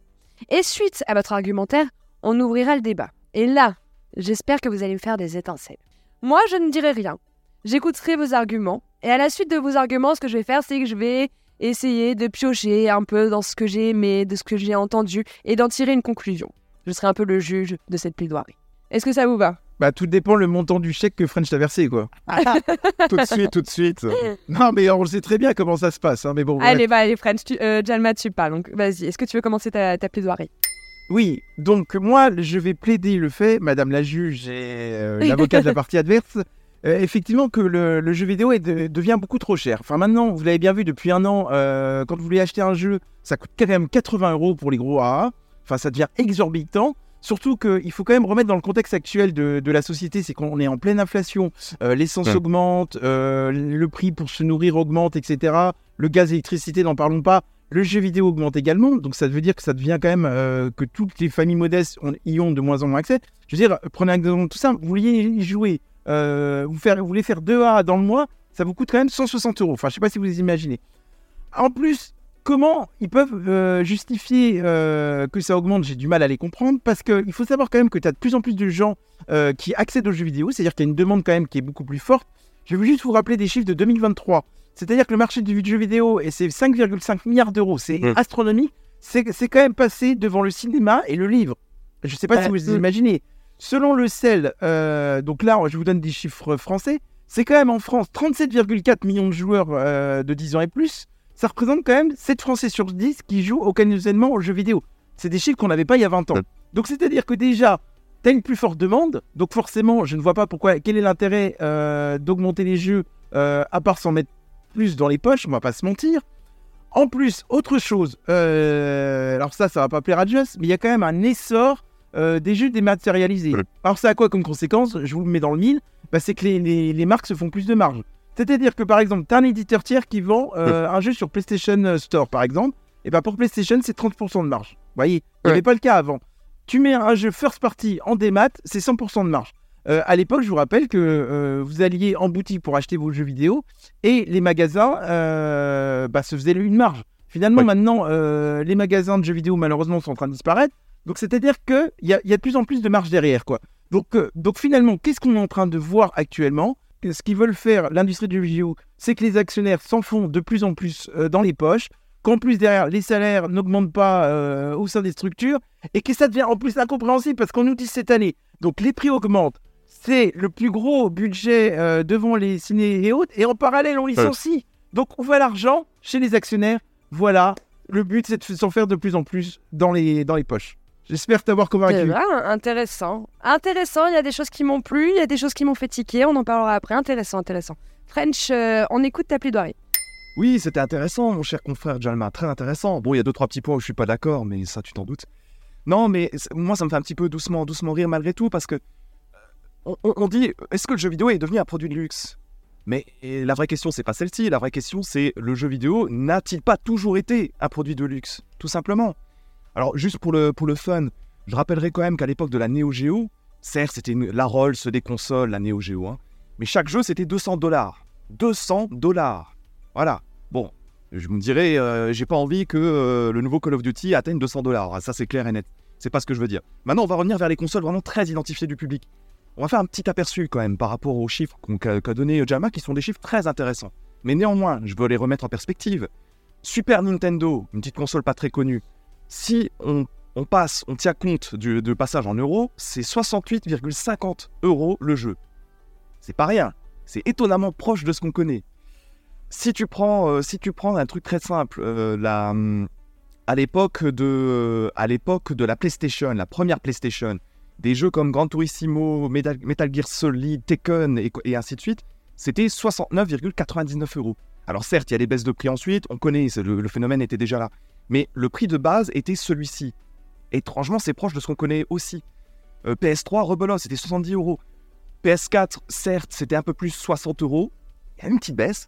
Speaker 1: Et suite à votre argumentaire, on ouvrira le débat. Et là, j'espère que vous allez me faire des étincelles. Moi, je ne dirai rien. J'écouterai vos arguments. Et à la suite de vos arguments, ce que je vais faire, c'est que je vais essayer de piocher un peu dans ce que j'ai aimé, de ce que j'ai entendu, et d'en tirer une conclusion. Je serai un peu le juge de cette plaidoirie. Est-ce que ça vous va?
Speaker 2: Bah tout dépend le montant du chèque que French t'a versé, quoi. <laughs>
Speaker 3: tout de suite, tout de suite.
Speaker 2: non, mais on le sait très bien comment ça se passe, hein, mais bon.
Speaker 1: Allez, bah, allez, French, tu, euh, Jalma, tu parles. Donc, vas-y. Est-ce que tu veux commencer ta, ta plaidoirie?
Speaker 2: Oui, donc moi, je vais plaider le fait, Madame la juge et euh, l'avocat de la partie adverse, euh, effectivement que le, le jeu vidéo est de- devient beaucoup trop cher. Enfin maintenant, vous l'avez bien vu depuis un an, euh, quand vous voulez acheter un jeu, ça coûte quand même 80 euros pour les gros AA. Enfin, ça devient exorbitant. Surtout qu'il faut quand même remettre dans le contexte actuel de, de la société, c'est qu'on est en pleine inflation, euh, l'essence
Speaker 3: Ouais.
Speaker 2: augmente, euh, le prix pour se nourrir augmente, etc. Le gaz l'électricité, n'en parlons pas. Le jeu vidéo augmente également, donc ça veut dire que ça devient quand même euh, que toutes les familles modestes y ont de moins en moins accès. Je veux dire, prenez un exemple tout simple, vous vouliez y jouer, vous, faire, vous voulez faire 2 A dans le mois, ça vous coûte quand même 160 euros. Enfin, je sais pas si vous les imaginez. En plus, comment ils peuvent euh, justifier euh, que ça augmente J'ai du mal à les comprendre parce qu'il faut savoir quand même que tu as de plus en plus de gens euh, qui accèdent aux jeux vidéo, c'est-à-dire qu'il y a une demande quand même qui est beaucoup plus forte. Je vais juste vous rappeler des chiffres de 2023. C'est-à-dire que le marché du jeu vidéo, et c'est 5,5 milliards d'euros, c'est
Speaker 3: Mm.
Speaker 2: astronomique, c'est c'est quand même passé devant le cinéma et le livre. Je ne sais pas si vous
Speaker 1: Mm.
Speaker 2: imaginez. Selon le CEL, donc là, je vous donne des chiffres français, c'est quand même en France 37,4 millions de joueurs de 10 ans et plus. Ça représente quand même 7 Français sur 10 qui jouent occasionnellement aux jeux vidéo. C'est des chiffres qu'on n'avait pas il y a 20 ans. Donc c'est-à-dire que déjà, tu as une plus forte demande. Donc forcément, je ne vois pas pourquoi, quel est l'intérêt euh, d'augmenter les jeux euh, à part s'en mettre plus dans les poches, on va pas se mentir. En plus, autre chose, euh, alors ça, ça va pas plaire à Just, mais il y a quand même un essor euh, des jeux dématérialisés. Alors ça a quoi comme conséquence? Je vous le mets dans le mille, bah, c'est que les, les- les marques se font plus de marge. C'est-à-dire que par exemple, tu as un éditeur tiers qui vend euh, <laughs> un jeu sur PlayStation euh, Store, par exemple, et bah pour PlayStation, c'est 30% de marge. Vous voyez, il n'y avait pas le cas avant. Tu mets un jeu first party en démat, c'est 100% de marge. Euh, à l'époque, je vous rappelle que euh, vous alliez en boutique pour acheter vos jeux vidéo et les magasins euh, bah, se faisaient une marge. Finalement, maintenant, les magasins de jeux vidéo, malheureusement, sont en train de disparaître. Donc, c'est-à-dire qu'il y y a de plus en plus de marge derrière. quoi. Donc, donc finalement, qu'est-ce qu'on est en train de voir actuellement? Ce qu'ils veulent faire, l'industrie du jeu vidéo, c'est que les actionnaires s'en font de plus en plus euh, dans les poches, qu'en plus, derrière, les salaires n'augmentent pas euh, au sein des structures, et que ça devient en plus incompréhensible parce qu'on nous dit cette année, donc les prix augmentent, c'est le plus gros budget euh, devant les ciné et autres, et en parallèle, on licencie. Donc, on voit l'argent chez les actionnaires. Voilà, le but, c'est de s'en faire de plus en plus dans les, dans les poches. J'espère t'avoir convaincu.
Speaker 1: vrai, intéressant. Intéressant, il y a des choses qui m'ont plu, il y a des choses qui m'ont fait tiquer, on en parlera après. Intéressant, intéressant. French, euh, on écoute ta plaidoirie.
Speaker 3: Oui, c'était intéressant, mon cher confrère Jalma, très intéressant. Bon, il y a deux, trois petits points où je suis pas d'accord, mais ça, tu t'en doutes. Non, mais moi, ça me fait un petit peu doucement, doucement rire malgré tout, parce que euh, on, on- dit, est-ce que le jeu vidéo est devenu un produit de luxe? Mais la vraie question, c'est pas celle-ci. La vraie question, c'est le jeu vidéo n'a-t-il pas toujours été un produit de luxe, tout simplement Alors, juste pour le, fun, je rappellerai quand même qu'à l'époque de la Neo Geo, certes, c'était la Rolls des consoles, la Neo Geo, hein, mais chaque jeu, c'était 200 dollars. 200 dollars. Voilà. Bon, je me dirais, euh, j'ai pas envie que euh, le nouveau Call of Duty atteigne 200 dollars. Ça, c'est clair et net. C'est pas ce que je veux dire. Maintenant, on va revenir vers les consoles vraiment très identifiées du public. On va faire un petit aperçu quand même par rapport aux chiffres qu'a donné Jama, qui sont des chiffres très intéressants. Mais néanmoins, je veux les remettre en perspective. Super Nintendo, une petite console pas très connue. Si on, passe, on tient compte du, passage en euros, c'est 68,50 euros le jeu. C'est pas rien. C'est étonnamment proche de ce qu'on connaît. Si tu prends, euh, si tu prends un truc très simple, euh, à l'époque de, de la PlayStation, la première PlayStation, des jeux comme Gran Turismo, Metal, Gear Solid, Tekken et, ainsi de suite, c'était 69,99 euros. Alors certes, il y a des baisses de prix ensuite, on connaît, le phénomène était déjà là. Mais le prix de base était celui-ci. Étrangement, c'est proche de ce qu'on connaît aussi. Euh, PS3, rebelote, c'était 70 euros. PS4, certes, c'était un peu plus 60 euros. Il y a une petite baisse.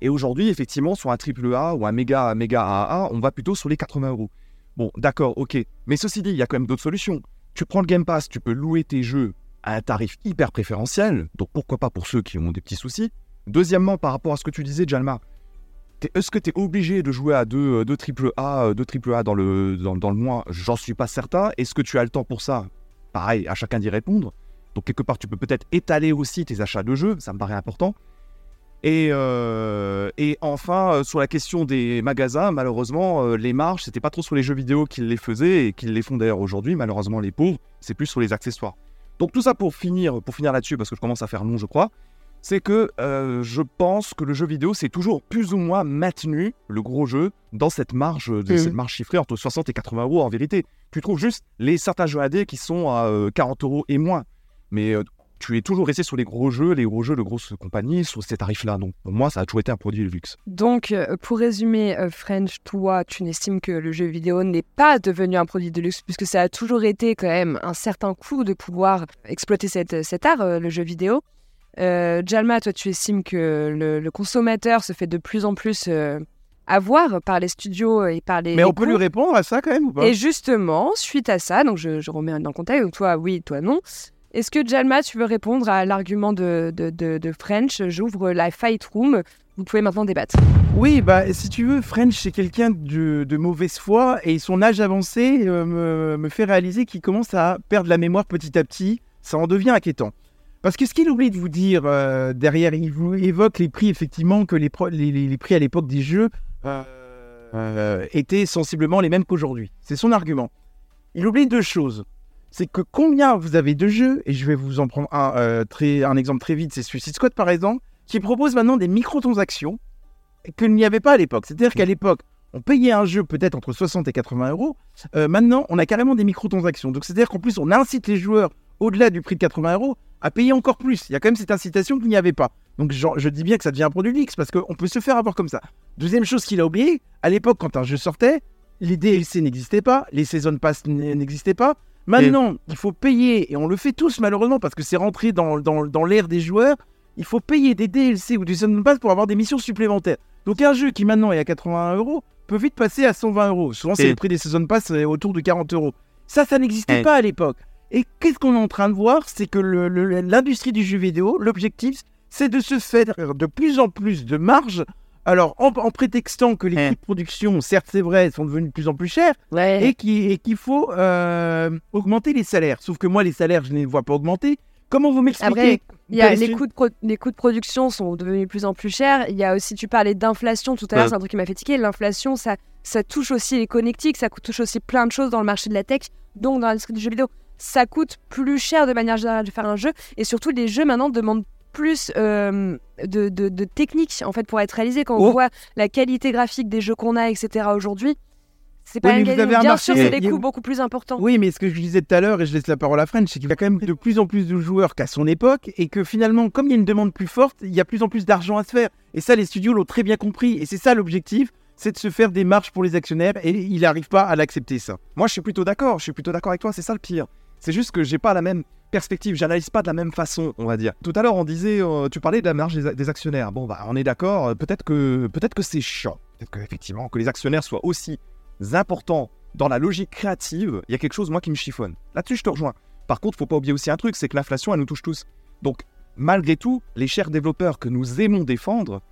Speaker 3: Et aujourd'hui, effectivement, sur un triple A ou un méga, méga AAA, on va plutôt sur les 80 euros. Bon, d'accord, ok. Mais ceci dit, il y a quand même d'autres solutions. Tu prends le Game Pass, tu peux louer tes jeux à un tarif hyper préférentiel. Donc pourquoi pas pour ceux qui ont des petits soucis. Deuxièmement, par rapport à ce que tu disais, Jalma, est-ce que tu es obligé de jouer à deux, deux triple A, euh, deux triple A dans le, dans, le mois J'en suis pas certain. Est-ce que tu as le temps pour ça? Pareil, à chacun d'y répondre. Donc quelque part, tu peux peut-être étaler aussi tes achats de jeux, ça me paraît important. Et, euh, enfin, euh, sur la question des magasins, malheureusement, euh, les marges, c'était pas trop sur les jeux vidéo qu'ils les faisaient et qu'ils les font d'ailleurs aujourd'hui. Malheureusement, les pauvres, c'est plus sur les accessoires. Donc tout ça pour finir, pour finir là-dessus, parce que je commence à faire long, je crois, c'est que euh, je pense que le jeu vidéo, c'est toujours plus ou moins maintenu, le gros jeu, dans cette marge, de,
Speaker 1: Mhm.
Speaker 3: cette marge chiffrée entre 60 et 80 euros en vérité. Tu trouves juste les certains jeux AD qui sont à euh, 40 euros et moins. Mais euh, tu es toujours resté sur les gros jeux, les gros jeux de grosses compagnies, sur ces tarifs-là. Donc pour moi, ça a toujours été un produit de luxe.
Speaker 1: Donc, euh, pour résumer, euh, French, toi, tu n'estimes que le jeu vidéo n'est pas devenu un produit de luxe, puisque ça a toujours été quand même un certain coût de pouvoir exploiter cet art, euh, le jeu vidéo. Euh, Jalma, toi, tu estimes que le, le consommateur se fait de plus en plus euh, avoir par les studios et par les.
Speaker 2: Mais
Speaker 1: les
Speaker 2: on peut lui répondre à ça quand même ou pas?
Speaker 1: Et justement, suite à ça, donc je, je remets dans le contexte, donc toi oui, toi non. Est-ce que Jalma, tu veux répondre à l'argument de, de, de, de French? J'ouvre la fight room. vous pouvez maintenant débattre.
Speaker 2: Oui, bah si tu veux, French c'est quelqu'un de, de mauvaise foi et son âge avancé euh, me, me fait réaliser qu'il commence à perdre la mémoire petit à petit. Ça en devient inquiétant. Parce que ce qu'il oublie de vous dire euh, derrière, il vous évoque les prix effectivement que les, prix à l'époque des jeux euh, euh, étaient sensiblement les mêmes qu'aujourd'hui. C'est son argument. Il oublie deux choses. C'est que combien vous avez de jeux, et je vais vous en prendre un, très, un exemple très vite, c'est Suicide Squad par exemple, qui propose maintenant des microtransactions qu'il n'y avait pas à l'époque. C'est-à-dire qu'à l'époque, on payait un jeu peut-être entre 60 et 80 euros. Maintenant, on a carrément des microtransactions. Donc c'est-à-dire qu'en plus, on incite les joueurs, au-delà du prix de 80 euros, à payer encore plus. Il y a quand même cette incitation qu'il n'y avait pas. Donc je dis bien que ça devient un produit X parce qu'on peut se faire avoir comme ça. Deuxième chose qu'il a oublié, à l'époque, quand un jeu sortait, les DLC n'existaient pas, les Season Pass n'existaient pas. Maintenant, il faut payer, et on le fait tous malheureusement parce que c'est rentré dans, dans, dans l'ère des joueurs, il faut payer des DLC ou des Season Pass pour avoir des missions supplémentaires. Donc un jeu qui maintenant est à 81 euros peut vite passer à 120 euros. Souvent, c'est
Speaker 3: Et-
Speaker 2: le prix des Season Pass euh, autour de 40 euros. Ça, ça n'existait
Speaker 3: Et-
Speaker 2: pas à l'époque. Et qu'est-ce qu'on est en train de voir? C'est que l'industrie du jeu vidéo, l'objectif, c'est de se faire de plus en plus de marge. Alors, en, en prétextant que les coûts de production, certes c'est vrai, sont devenus de plus en plus chers,
Speaker 1: Ouais.
Speaker 2: et qui- et qu'il faut euh, augmenter les salaires. Sauf que moi, les salaires, je ne les vois pas augmenter. Comment vous m'expliquez?
Speaker 1: Après, Il y a,
Speaker 2: que
Speaker 1: les,
Speaker 2: les-
Speaker 1: coûts de les coûts de production sont devenus de plus en plus chers. Il y a aussi, tu parlais d'inflation tout à l'heure,
Speaker 3: Ouais.
Speaker 1: c'est un truc qui m'a fait tiquer. L'inflation, ça, ça touche aussi les connectiques, ça touche aussi plein de choses dans le marché de la tech, donc dans l'industrie du jeu vidéo. Ça coûte plus cher de manière générale de faire un jeu. Et surtout, les jeux maintenant demandent plus euh, de, de, de techniques en fait, pour être réalisés. Quand on
Speaker 2: Oh.
Speaker 1: voit la qualité graphique des jeux qu'on a, etc. aujourd'hui, c'est pas
Speaker 2: Oui, mais vous avez
Speaker 1: Bien sûr, c'est des
Speaker 2: a-
Speaker 1: coûts beaucoup plus importants.
Speaker 2: Oui, mais ce que je disais tout à l'heure, et je laisse la parole à French, c'est qu'il y a quand même de plus en plus de joueurs qu'à son époque, et que finalement, comme il y a une demande plus forte, il y a plus en plus d'argent à se faire. Et ça, les studios l'ont très bien compris. Et c'est ça l'objectif, c'est de se faire des marges pour les actionnaires, et il n'arrive pas à l'accepter, ça.
Speaker 3: Moi, je suis plutôt d'accord. Je suis plutôt d'accord avec toi. C'est ça le pire. C'est juste que j'ai pas la même perspective. J'analyse pas de la même façon, on va dire. Tout à l'heure, on disait, euh, tu parlais de la marge des, actionnaires. Bon, bah, on est d'accord. euh, Peut-être que, peut-être que c'est chiant. Peut-être qu'effectivement, que les actionnaires soient aussi importants dans la logique créative. Il y a quelque chose, moi, qui me chiffonne. Là-dessus, je te rejoins. Par contre, faut pas oublier aussi un truc, c'est que l'inflation, elle nous touche tous. Donc, malgré tout, les chers développeurs que nous aimons défendre,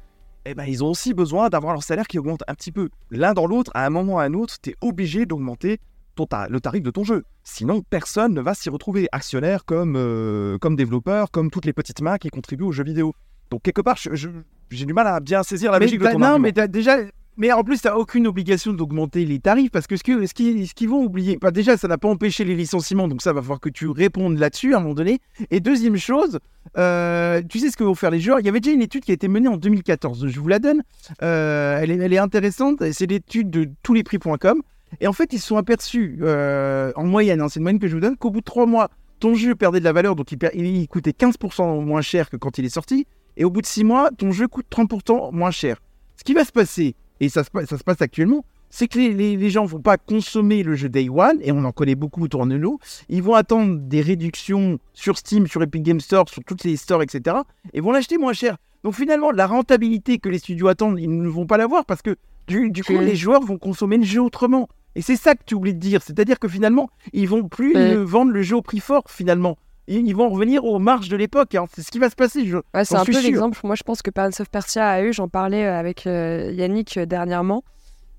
Speaker 3: eh ben, ils ont aussi besoin d'avoir leur salaire qui augmente un petit peu. L'un dans l'autre, à un moment ou à un autre, tu es obligé d'augmenter ton ta- le tarif de ton jeu. Sinon, personne ne va s'y retrouver. Actionnaire comme, euh, comme développeur, comme toutes les petites mains qui contribuent aux jeux vidéo. Donc, quelque part, j'ai du mal à bien saisir la
Speaker 2: Mais
Speaker 3: logique de ton
Speaker 2: non,
Speaker 3: argument.
Speaker 2: mais déjà. Mais en plus, tu n'as aucune obligation d'augmenter les tarifs parce que ce qu'ils ce qu'ils vont oublier, bah déjà, ça n'a pas empêché les licenciements, donc ça va falloir que tu répondes là-dessus à un moment donné. Et deuxième chose, euh, tu sais ce que vont faire les joueurs? Il y avait déjà une étude qui a été menée en 2014, je vous la donne. Euh, elle, est, elle est intéressante, c'est l'étude de touslesprix.com. Et en fait, ils se sont aperçus, euh, en moyenne, hein, c'est une moyenne que je vous donne, qu'au bout de trois mois, ton jeu perdait de la valeur, donc il, per- il- il coûtait 15% moins cher que quand il est sorti. Et au bout de six mois, ton jeu coûte 30% moins cher. Ce qui va se passer, et ça se, pa- ça se passe actuellement, c'est que les, les- les gens vont pas consommer le jeu Day One, et on en connaît beaucoup autour de nous. Ils vont attendre des réductions sur Steam, sur Epic Game Store, sur toutes les stores, etc. Et vont l'acheter moins cher. Donc finalement, la rentabilité que les studios attendent, ils ne vont pas l'avoir parce que du, du coup,
Speaker 1: Mm.
Speaker 2: les joueurs vont consommer le jeu autrement. Et c'est ça que tu oublies de dire. C'est-à-dire que finalement, ils vont plus
Speaker 1: Ouais.
Speaker 2: vendre le jeu au prix fort, finalement. Ils, vont revenir aux marges de l'époque. hein. C'est ce qui va se passer. Je...
Speaker 1: Ouais, c'est un peu l'exemple. Moi, je pense que Prince of Persia a eu, j'en parlais euh, avec euh, Yannick euh, dernièrement.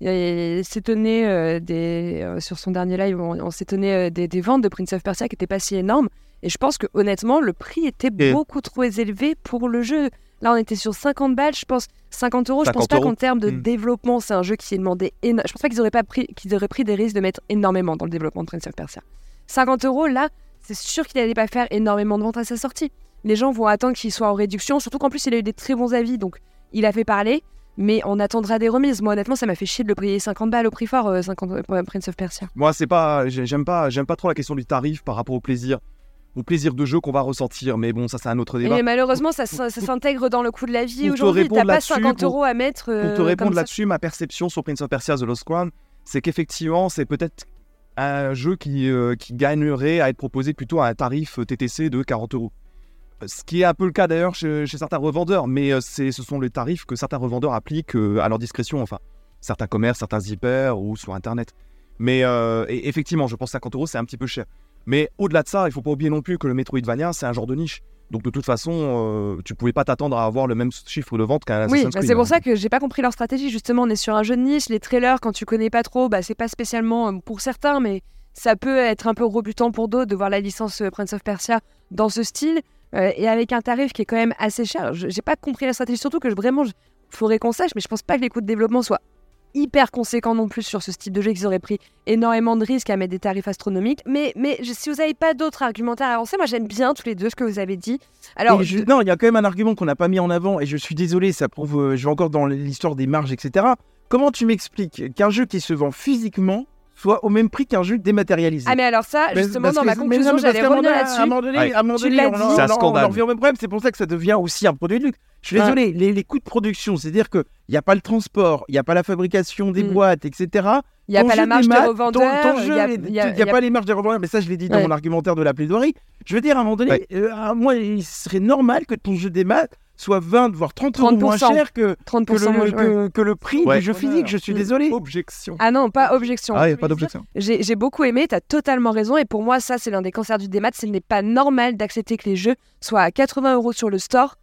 Speaker 1: Il s'étonnait euh, des, euh, sur son dernier live, on, on s'étonnait des, des ventes de Prince of Persia qui n'étaient pas si énormes. Et je pense que honnêtement, le prix était
Speaker 3: Et-
Speaker 1: beaucoup trop élevé pour le jeu. Là, on était sur 50 balles, je pense 50 euros. Je pense
Speaker 3: 50
Speaker 1: pas qu'en termes de
Speaker 3: Mm.
Speaker 1: développement, c'est un jeu qui s'est demandé énormément. Je pense pas qu'ils auraient pas pris, qu'ils auraient pris des risques de mettre énormément dans le développement de Prince of Persia. 50 euros, là, c'est sûr qu'il n'allait pas faire énormément de ventes à sa sortie. Les gens vont attendre qu'il soit en réduction, surtout qu'en plus il a eu des très bons avis, donc il a fait parler, mais on attendra des remises. Moi honnêtement, ça m'a fait chier de le payer 50 balles au prix fort, euh, 50 pour Prince of Persia.
Speaker 3: Moi, c'est pas, j'ai- j'aime pas, j'aime pas trop la question du tarif par rapport au plaisir, au plaisir de jeu qu'on va ressentir. Mais bon, ça, c'est un autre débat.
Speaker 1: Et malheureusement, ça, ça s'intègre dans le coût de la vie
Speaker 3: pour
Speaker 1: aujourd'hui. T'as pas
Speaker 3: là-dessus,
Speaker 1: 50
Speaker 3: pour-
Speaker 1: euros à mettre.
Speaker 3: Pour
Speaker 1: euh,
Speaker 3: te répondre là-dessus, ma perception sur Prince of Persia The Lost Crown, c'est qu'effectivement, c'est peut-être un jeu qui, euh, qui gagnerait à être proposé plutôt à un tarif TTC de 40 euros. Euh, Ce qui est un peu le cas d'ailleurs chez, chez certains revendeurs, mais c'est, ce sont les tarifs que certains revendeurs appliquent à leur discrétion, enfin, certains commerces, certains hyper ou sur Internet. Mais euh, et effectivement, je pense que 50 euros, c'est un petit peu cher. Mais au-delà de ça, il faut pas oublier non plus que le Metroidvania, c'est un genre de niche. Donc de toute façon, euh, tu pouvais pas t'attendre à avoir le même chiffre de vente qu'un
Speaker 1: Oui,
Speaker 3: Assassin's
Speaker 1: bah,
Speaker 3: Creed.
Speaker 1: c'est pour
Speaker 3: hein.
Speaker 1: ça que j'ai pas compris leur stratégie. Justement, on est sur un jeu de niche. Les trailers, quand tu connais pas trop, bah, c'est pas spécialement euh, pour certains, mais ça peut être un peu rebutant pour d'autres de voir la licence euh, Prince of Persia dans ce style euh, et avec un tarif qui est quand même assez cher. Je- J'ai pas compris la stratégie, surtout que je, vraiment, il faudrait qu'on sache, mais je pense pas que les coûts de développement soient hyper conséquents non plus sur ce type de jeu qu'ils auraient pris énormément de risques à mettre des tarifs astronomiques. Mais, mais si vous n'avez pas d'autres argumentaires à avancer, moi j'aime bien tous les deux ce que vous avez dit. Alors,
Speaker 2: je- Non, il y a quand même un argument qu'on n'a pas mis en avant, et je suis désolé, ça prouve, euh, je vais encore dans l'histoire des marges, etc. Comment tu m'expliques qu'un jeu qui se vend physiquement soit au même prix qu'un jeu dématérialisé?
Speaker 1: Ah mais alors ça, justement,
Speaker 2: parce
Speaker 1: dans
Speaker 2: que-
Speaker 1: ma conclusion, j'allais revenir
Speaker 2: moment-
Speaker 1: là-dessus.
Speaker 2: À un moment donné,
Speaker 3: Ouais.
Speaker 2: à un moment
Speaker 1: Tu
Speaker 2: donné,
Speaker 1: l'as
Speaker 2: on,
Speaker 1: dit.
Speaker 2: en-
Speaker 3: C'est un
Speaker 2: on en-
Speaker 3: scandale.
Speaker 2: on en revient au même problème. C'est pour ça que ça devient aussi un produit de luxe. Je suis
Speaker 1: Ouais.
Speaker 2: désolé, les, les coûts de production, c'est-à-dire qu'il n'y a pas le transport, il n'y a pas la fabrication des
Speaker 1: Mm.
Speaker 2: boîtes, etc.
Speaker 1: Il n'y a
Speaker 2: Ton
Speaker 1: pas la marge des revendeurs.
Speaker 2: Ton,
Speaker 1: il
Speaker 2: jeu,
Speaker 1: a-
Speaker 2: n'y a, pas les marges des revendeurs, mais ça, je l'ai dit dans mon argumentaire de la plaidoirie. Je veux dire, à un moment donné,
Speaker 1: Ouais.
Speaker 2: euh, à moi, il serait normal que ton jeu démat soit 20, voire 30 euros moins
Speaker 1: 30%.
Speaker 2: cher que, que,
Speaker 1: 30%
Speaker 2: le,
Speaker 1: moins, ouais.
Speaker 2: que, que le prix
Speaker 3: Ouais.
Speaker 2: du jeu physique. Je suis
Speaker 1: Mm.
Speaker 2: désolé.
Speaker 3: Objection.
Speaker 1: Ah non, pas objection.
Speaker 3: Ah, il
Speaker 1: Je
Speaker 3: n'y a pas d'objection.
Speaker 1: J'ai j'ai beaucoup aimé, tu as totalement raison. Et pour moi, ça, c'est l'un des cancers du démat. Ce n'est pas normal d'accepter que les jeux soient à 80 euros sur le store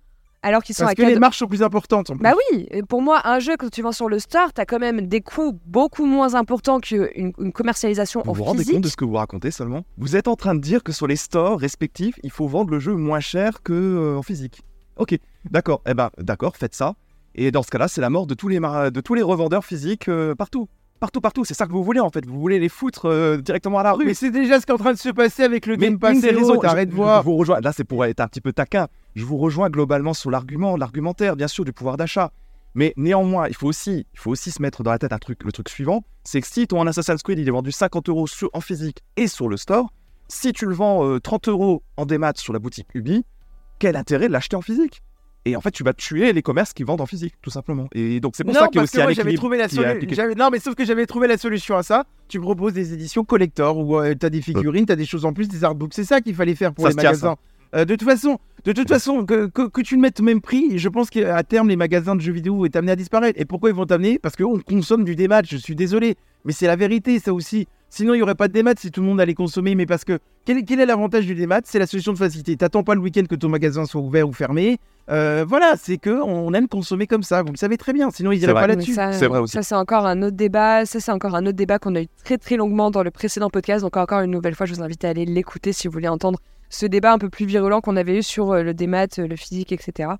Speaker 1: alors qu'ils sont
Speaker 2: Parce
Speaker 1: à
Speaker 2: que les
Speaker 1: 4
Speaker 2: marges sont plus importantes. en plus.
Speaker 1: Bah oui, et pour moi, un jeu que tu vends sur le store, tu as quand même des coûts beaucoup moins importants qu'une une commercialisation
Speaker 3: Vous
Speaker 1: en
Speaker 3: vous rendez
Speaker 1: physique.
Speaker 3: compte de ce que vous racontez seulement Vous êtes en train de dire que sur les stores respectifs, il faut vendre le jeu moins cher que euh, en physique. Ok, d'accord. Eh ben, d'accord, faites ça. Et dans ce cas-là, c'est la mort de tous les, mar- de tous les revendeurs physiques euh, partout. Partout, partout. C'est ça que vous voulez en fait. Vous voulez les foutre euh, directement à la rue.
Speaker 2: Mais c'est déjà ce qui est en train de se passer avec le Game Pass.
Speaker 3: une des
Speaker 2: et
Speaker 3: raisons,
Speaker 2: l'autre, arrête
Speaker 3: je,
Speaker 2: de voir.
Speaker 3: vous rejoins, là c'est pour être un petit peu taquin, je vous rejoins globalement sur l'argument, l'argumentaire, bien sûr, du pouvoir d'achat. Mais néanmoins, il faut aussi, il faut aussi se mettre dans la tête un truc, le truc suivant, c'est que si ton Assassin's Creed il est vendu 50 euros en physique et sur le store, si tu le vends euh, 30 euros en démat sur la boutique Ubi, quel intérêt de l'acheter en physique? Et en fait, tu vas tuer les commerces qui vendent en physique, tout simplement. Et donc c'est pour
Speaker 2: non,
Speaker 3: ça qu'il y a
Speaker 2: parce
Speaker 3: aussi
Speaker 2: que moi j'avais trouvé la solution. Non, mais sauf que j'avais trouvé la solution à ça. Tu proposes des éditions collector où tu t'as des figurines, t'as des choses en plus, des artbooks. C'est ça qu'il fallait faire pour
Speaker 3: Ça
Speaker 2: les magasins. Euh, de toute façon, de toute façon, que, que, que tu le mettes au même prix, je pense qu'à terme les magasins de jeux vidéo vont être amenés à disparaître. Et pourquoi ils vont t'amener? Parce qu'on consomme du démat. Je suis désolé, mais c'est la vérité, ça aussi. Sinon, il n'y aurait pas de démat si tout le monde allait consommer. Mais parce que quel, quel est l'avantage du démat? C'est la solution de facilité. T'attends pas le week-end que ton magasin soit ouvert ou fermé. Euh, voilà, c'est que on aime consommer comme ça. Vous le savez très bien. Sinon, ils
Speaker 3: C'est
Speaker 2: iraient
Speaker 3: vrai.
Speaker 2: pas là-dessus.
Speaker 1: ça,
Speaker 3: C'est vrai aussi.
Speaker 1: Ça, c'est encore un autre débat. Ça, c'est encore un autre débat qu'on a eu très très longuement dans le précédent podcast. Donc, encore une nouvelle fois, je vous invite à aller l'écouter si vous voulez entendre ce débat un peu plus virulent qu'on avait eu sur euh, le démat, euh, le physique, etc.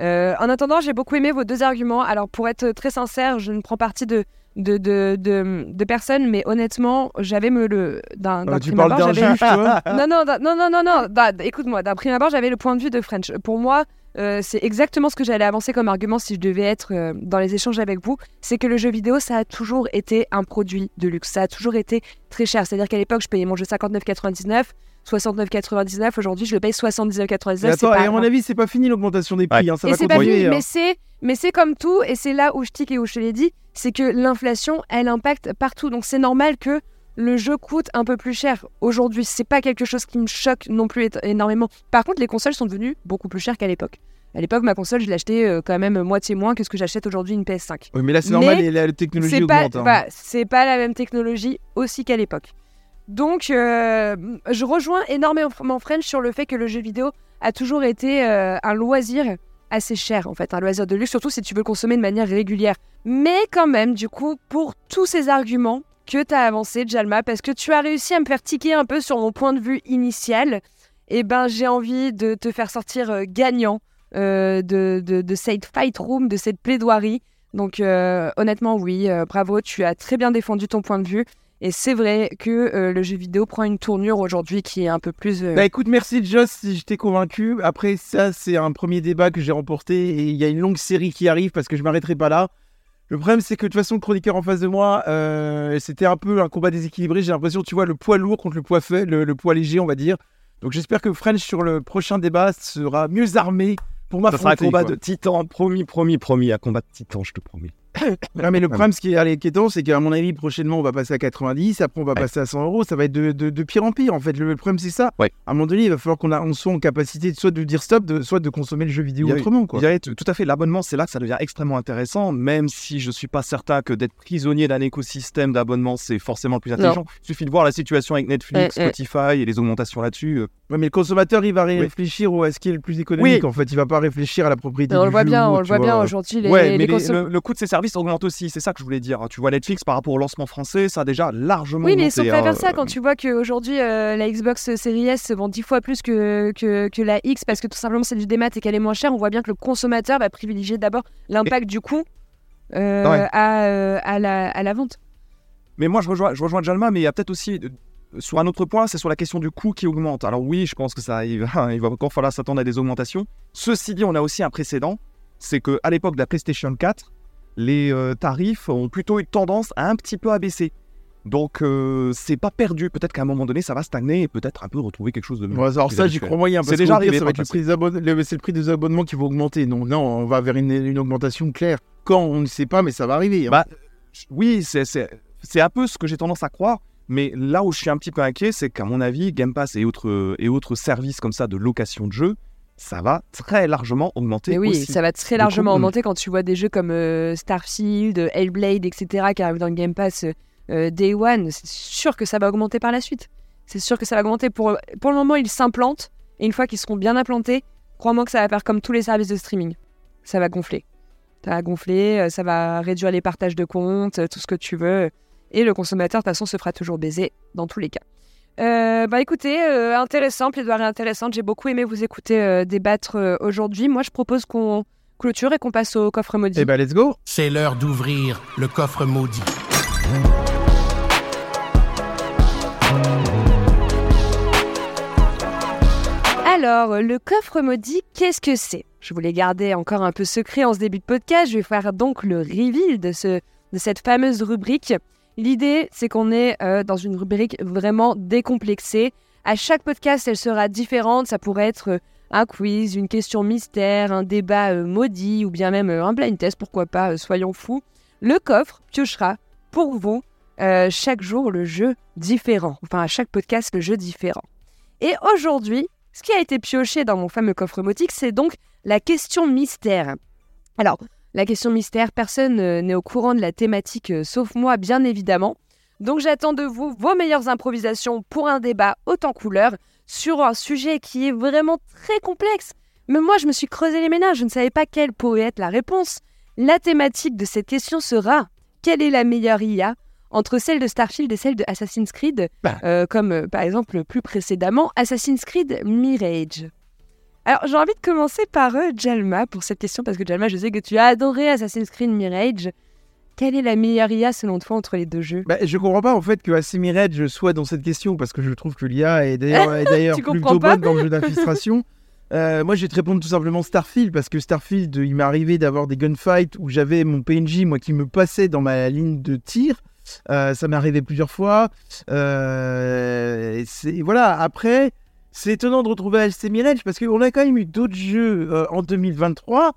Speaker 1: Euh, en attendant, j'ai beaucoup aimé vos deux arguments. Alors, pour être très sincère, je ne prends parti de, de, de, de, de personne, mais honnêtement, j'avais me le. D'un, d'un
Speaker 2: Euh, tu
Speaker 1: prime
Speaker 2: parles
Speaker 1: abord,
Speaker 2: d'un juge, toi <laughs>
Speaker 1: non, non, non, non, non, non. Écoute-moi, d'un prime abord, j'avais le point de vue de French. Pour moi, euh, c'est exactement ce que j'allais avancer comme argument si je devais être euh, dans les échanges avec vous. C'est que le jeu vidéo, ça a toujours été un produit de luxe. Ça a toujours été très cher. C'est-à-dire qu'à l'époque, je payais mon jeu 59,99, 69,99. Aujourd'hui, je le paye 79,99.
Speaker 2: Mais
Speaker 1: c'est
Speaker 2: attends,
Speaker 1: pas
Speaker 2: et à mon avis, c'est pas fini l'augmentation des prix. hein, ça
Speaker 1: et
Speaker 2: va
Speaker 1: c'est pas
Speaker 2: continuer.
Speaker 1: fini,
Speaker 2: hein.
Speaker 1: mais c'est mais c'est comme tout, et c'est là où je tique et où je te l'ai dit, c'est que l'inflation, elle impacte partout. Donc c'est normal que le jeu coûte un peu plus cher aujourd'hui. C'est pas quelque chose qui me choque non plus énormément. Par contre, les consoles sont devenues beaucoup plus chères qu'à l'époque. À l'époque, ma console, je l'achetais euh, quand même moitié moins que ce que j'achète aujourd'hui une PS5.
Speaker 2: Oui, mais là, c'est normal, et la, technologie
Speaker 1: C'est pas,
Speaker 2: augmente. hein.
Speaker 1: c'est pas la même technologie aussi qu'à l'époque. Donc, euh, je rejoins énormément French sur le fait que le jeu vidéo a toujours été euh, un loisir assez cher, en fait, un loisir de luxe, surtout si tu veux le consommer de manière régulière. Mais quand même, du coup, pour tous ces arguments que tu as avancés, Jalma, parce que tu as réussi à me faire tiquer un peu sur mon point de vue initial, eh ben, j'ai envie de te faire sortir euh, gagnant euh, de, de, cette fight room, de cette plaidoirie. Donc euh, honnêtement, oui, bravo, tu as très bien défendu ton point de vue. Et c'est vrai que le jeu vidéo prend une tournure aujourd'hui qui est un peu plus...
Speaker 2: Bah écoute, merci Joss, si je t'ai convaincu. Après, ça, c'est un premier débat que j'ai remporté et il y a une longue série qui arrive parce que je m'arrêterai pas là. Le problème, c'est que de toute façon, le chroniqueur en face de moi, euh, c'était un peu un combat déséquilibré. J'ai l'impression, tu vois, le poids lourd contre le poids fait, le, le poids léger, on va dire. Donc j'espère que French, sur le prochain débat, sera mieux armé pour
Speaker 3: Ça sera un
Speaker 2: m'affronter.
Speaker 3: combat
Speaker 2: quoi.
Speaker 3: de titans, promis, promis, promis, un combat de titans, je te promets. <coughs>
Speaker 2: Non, mais le problème, ce qui est inquiétant, c'est qu'à mon avis, prochainement, on va passer à 90, après, on va
Speaker 3: Ouais.
Speaker 2: passer à 100 euros. Ça va être de, de- de pire en pire, en fait. Le, le problème, c'est ça.
Speaker 3: Ouais.
Speaker 2: À un moment donné, il va falloir qu'on a- on soit en capacité de, soit de dire stop, de, soit de consommer le jeu vidéo
Speaker 3: Il y a-
Speaker 2: autrement. Quoi.
Speaker 3: Dirais, tout à fait, l'abonnement, c'est là que ça devient extrêmement intéressant, même si je suis pas certain que d'être prisonnier d'un écosystème d'abonnement, c'est forcément le plus intelligent. Il suffit de voir la situation avec Netflix,
Speaker 1: ouais.
Speaker 3: Spotify et les augmentations là-dessus.
Speaker 2: Ouais, mais le consommateur, il va réfléchir au à ce qui est le plus économique. En fait, il va pas réfléchir à la propriété.
Speaker 1: on
Speaker 2: du
Speaker 1: le voit
Speaker 2: jeu
Speaker 1: bien, on le voit bien aujourd'hui. Les,
Speaker 3: ouais,
Speaker 1: les
Speaker 3: mais les-
Speaker 1: consom-
Speaker 3: le, le coût de ces services augmente aussi, c'est ça que je voulais dire. Tu vois, Netflix par rapport au lancement français, ça a déjà largement
Speaker 1: Oui, mais ils sont pas vers ça quand tu vois qu'aujourd'hui euh, la Xbox Series S se vend 10 fois plus que, que, que la X parce que tout simplement c'est du démat et qu'elle est moins chère. On voit bien que le consommateur va privilégier d'abord l'impact du coût euh,
Speaker 3: Ouais.
Speaker 1: à, euh, à, la, à la vente.
Speaker 3: Mais moi, je rejoins, je rejoins Jalma, mais il y a peut-être aussi, sur un autre point, c'est sur la question du coût qui augmente. Alors oui, je pense que ça, il va, <laughs> il va encore falloir s'attendre à des augmentations. Ceci dit, on a aussi un précédent, c'est que à l'époque de la PlayStation 4, les euh, tarifs ont plutôt eu tendance à un petit peu abaisser. Donc euh, c'est pas perdu. Peut-être qu'à un moment donné, ça va stagner et peut-être un peu retrouver quelque chose de.
Speaker 2: Ouais, alors ça, j'y crois moyen.
Speaker 3: C'est déjà arrivé
Speaker 2: ça va
Speaker 3: par
Speaker 2: être
Speaker 3: le
Speaker 2: prix des c'est le prix des abonnements qui va augmenter. Donc non, on va vers une, une augmentation claire. Quand on ne sait pas, mais ça va arriver. hein.
Speaker 3: Bah, Oui, c'est un peu ce que j'ai tendance à croire. Mais là où je suis un petit peu inquiet, c'est qu'à mon avis, Game Pass et autres, et autres services comme ça de location de jeux, ça va très largement augmenter
Speaker 1: Mais oui,
Speaker 3: aussi.
Speaker 1: ça va très largement
Speaker 3: coup,
Speaker 1: augmenter quand tu vois des jeux comme euh, Starfield, Hellblade, etc. qui arrivent dans le Game Pass euh, Day One. C'est sûr que ça va augmenter par la suite. C'est sûr que ça va augmenter. Pour, pour le moment, ils s'implantent. Et une fois qu'ils seront bien implantés, crois-moi que ça va faire comme tous les services de streaming. Ça va gonfler. Ça va gonfler, euh, ça va réduire les partages de comptes, euh, tout ce que tu veux. Et le consommateur, de toute façon, se fera toujours baiser dans tous les cas. Euh, bah écoutez, euh, intéressant, plaidoirie intéressante. J'ai beaucoup aimé vous écouter euh, débattre euh, aujourd'hui. Moi, je propose qu'on clôture et qu'on passe au coffre maudit.
Speaker 2: Eh ben, let's go.
Speaker 5: C'est l'heure d'ouvrir le coffre maudit.
Speaker 1: Alors, le coffre maudit, qu'est-ce que c'est? Je voulais garder encore un peu secret en ce début de podcast. Je vais faire donc le reveal de, ce, de cette fameuse rubrique. L'idée, c'est qu'on est euh, dans une rubrique vraiment décomplexée. À chaque podcast, elle sera différente. Ça pourrait être euh, un quiz, une question mystère, un débat euh, maudit ou bien même un blind test, pourquoi pas, soyons fous. Le coffre piochera pour vous chaque jour le jeu différent. Enfin, à chaque podcast, le jeu différent. Et aujourd'hui, ce qui a été pioché dans mon fameux coffre motique, c'est donc la question mystère. Alors, la question mystère, personne euh, n'est au courant de la thématique, euh, sauf moi, bien évidemment. Donc j'attends de vous vos meilleures improvisations pour un débat haut en couleur sur un sujet qui est vraiment très complexe. Mais moi, je me suis creusé les ménages, je ne savais pas quelle pourrait être la réponse. La thématique de cette question sera quelle est la meilleure IA entre celle de Starfield et celle de Assassin's Creed,
Speaker 2: Bah.
Speaker 1: euh, comme euh, par exemple plus précédemment Assassin's Creed Mirage? Alors j'ai envie de commencer par euh, Jalma pour cette question parce que Jalma, je sais que tu as adoré Assassin's Creed Mirage. Quelle est la meilleure IA selon toi entre les deux jeux?
Speaker 2: Bah, je comprends pas en fait que Assimi Red soit dans cette question parce que je trouve que l'IA est d'ailleurs <laughs> plutôt bonne dans le jeu <laughs> d'infiltration. Euh, moi, je vais te répondre tout simplement Starfield parce que Starfield, il m'est arrivé d'avoir des gunfights où j'avais mon PNJ moi qui me passait dans ma ligne de tir. Euh, ça m'est arrivé plusieurs fois. Euh, voilà. Après, c'est étonnant de retrouver AC Mirage parce qu'on a quand même eu d'autres jeux euh, en 2023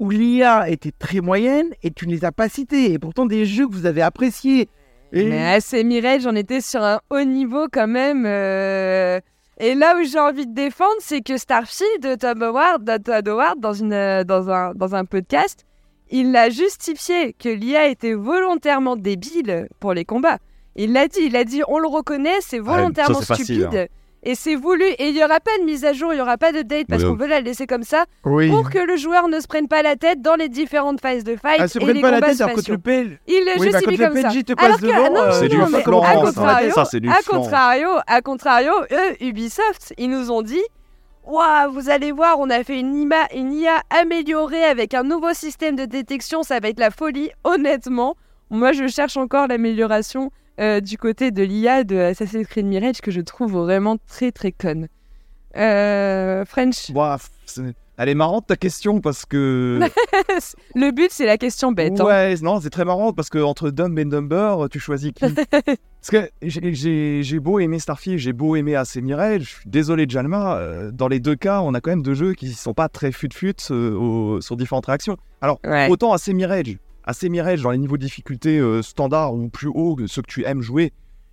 Speaker 2: où l'IA était très moyenne et tu ne les as pas cités. Et pourtant des jeux que vous avez appréciés. Et-
Speaker 1: Mais assez Mirage, j'en étais sur un haut niveau quand même. euh, Et là où j'ai envie de défendre, c'est que Starfield, Tom Howard, Todd Howard, dans, une, dans, un, dans un podcast, il l'a justifié que l'IA était volontairement débile pour les combats. Il l'a dit, il a dit, on le reconnaît, c'est volontairement
Speaker 3: ça, c'est facile, hein.
Speaker 1: Et c'est voulu, et il n'y aura pas de mise à jour, il n'y aura pas de date parce qu'on veut la laisser comme ça
Speaker 2: Oui.
Speaker 1: pour que le joueur ne se prenne pas la tête dans les différentes phases de fight
Speaker 2: Ah, se prenne pas la tête alors le.
Speaker 1: Il le
Speaker 2: Oui, bah,
Speaker 1: justifie
Speaker 2: le
Speaker 1: comme ça.
Speaker 2: Te
Speaker 1: Alors que,
Speaker 2: devant,
Speaker 1: ah non,
Speaker 2: euh,
Speaker 3: c'est du
Speaker 1: non, mais à
Speaker 3: ça.
Speaker 1: contrario,
Speaker 3: Ça, c'est du
Speaker 1: à contrario, à contrario, eux, Ubisoft, ils nous ont dit Waouh, vous allez voir, on a fait une, ima- une IA améliorée avec un nouveau système de détection, ça va être la folie. Honnêtement, moi, je cherche encore l'amélioration euh, du côté de l'IA de Assassin's Creed Mirage que je trouve vraiment très très conne. Euh, French,
Speaker 3: c'est- Elle est marrante ta question parce que. <laughs>
Speaker 1: le but c'est la question bête. hein.
Speaker 3: Ouais, non, c'est très marrant parce que entre Dumb et Dumber, tu choisis qui? <laughs> Parce que j'ai- j'ai beau aimer Starfield, j'ai beau aimer AC Mirage, je suis désolé Jalma, euh, dans les deux cas, on a quand même deux jeux qui sont pas très fut-fut euh, sur différentes réactions. Alors,
Speaker 1: Ouais.
Speaker 3: autant AC Mirage, AC Mirage dans les niveaux de difficulté euh, standard ou plus haut, ceux que tu aimes jouer,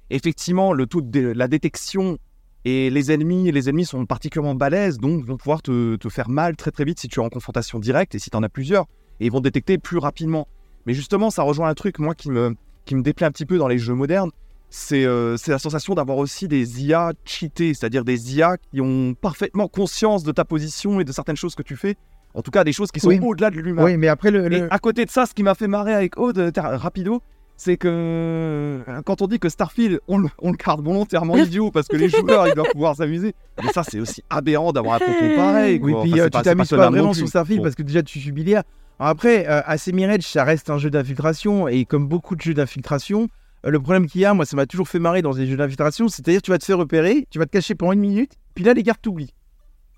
Speaker 3: effectivement, le taux de la détection et les ennemis, les ennemis sont particulièrement balèzes, donc vont pouvoir te, faire mal très très vite si tu es en confrontation directe et si tu en as plusieurs, et ils vont détecter plus rapidement. Mais justement, ça rejoint un truc, moi, qui me, qui me déplaît un petit peu dans les jeux modernes, c'est euh, la sensation d'avoir aussi des IA cheatés, c'est-à-dire des IA qui ont parfaitement conscience de ta position et de certaines choses que tu fais. En tout cas, des choses qui sont
Speaker 2: Oui.
Speaker 3: au-delà de l'humain.
Speaker 2: Oui, mais après, le,
Speaker 3: Et à côté de ça, ce qui m'a fait marrer avec Aude, euh, rapido, c'est que euh, quand on dit que Starfield, on le, on le garde volontairement <laughs> idiot parce que les joueurs, ils doivent pouvoir s'amuser. Mais ça, c'est aussi aberrant d'avoir un propos pareil.
Speaker 2: Oui,
Speaker 3: quoi.
Speaker 2: puis
Speaker 3: Enfin,
Speaker 2: euh, tu t'amuses pas, vraiment sur Starfield
Speaker 3: Bon.
Speaker 2: parce que déjà tu subis. Alors Après, euh, Mirage, ça reste un jeu d'infiltration et comme beaucoup de jeux d'infiltration, euh, le problème qu'il y a, moi ça m'a toujours fait marrer dans des jeux d'infiltration, c'est-à-dire tu vas te faire repérer, tu vas te cacher pendant une minute, puis là les gars t'oublient.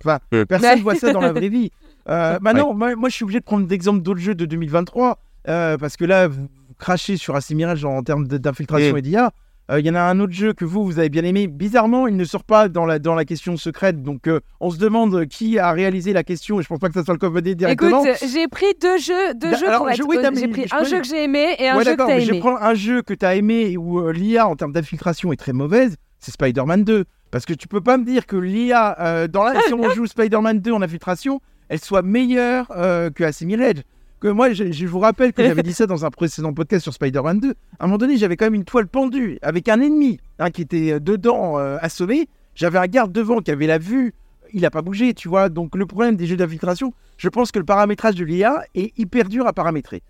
Speaker 2: Enfin, personne
Speaker 1: Ouais.
Speaker 2: voit ça dans la <laughs> vraie vie. Euh, maintenant, moi, moi, je suis obligé de prendre d'exemples d'autres jeux de 2023 euh, parce que là vous, crachez sur AC Mirage en termes d'infiltration et d'IA. Euh, Il y en a un autre jeu que vous, vous avez bien aimé. Bizarrement, il ne sort pas dans la, dans la question secrète. Donc, euh, on se demande qui a réalisé la question. Et je pense pas que ça soit le commandé directement.
Speaker 1: Écoute, j'ai pris deux jeux, deux
Speaker 2: Da-
Speaker 1: jeux
Speaker 2: alors,
Speaker 1: pour
Speaker 2: je-
Speaker 1: être
Speaker 2: oui.
Speaker 1: J'ai pris
Speaker 2: je
Speaker 1: un jeu que j'ai aimé et un
Speaker 2: ouais,
Speaker 1: jeu que t'as
Speaker 2: mais je vais
Speaker 1: aimé.
Speaker 2: prendre un jeu que tu as aimé et où euh, l'IA en termes d'infiltration est très mauvaise. C'est Spider-Man 2. Parce que tu peux pas me dire que l'IA, euh, dans la, si on <laughs> joue Spider-Man 2 en infiltration, elle soit meilleure euh, que AC Mirage. Que moi, je, je vous rappelle que j'avais <laughs> dit ça dans un précédent podcast sur Spider-Man 2. À un moment donné, j'avais quand même une toile pendue avec un ennemi hein, qui était euh, dedans euh, assommé. J'avais un garde devant qui avait la vue. Il n'a pas bougé, tu vois. Donc, le problème des jeux d'infiltration, je pense que le paramétrage de l'IA est hyper dur à paramétrer.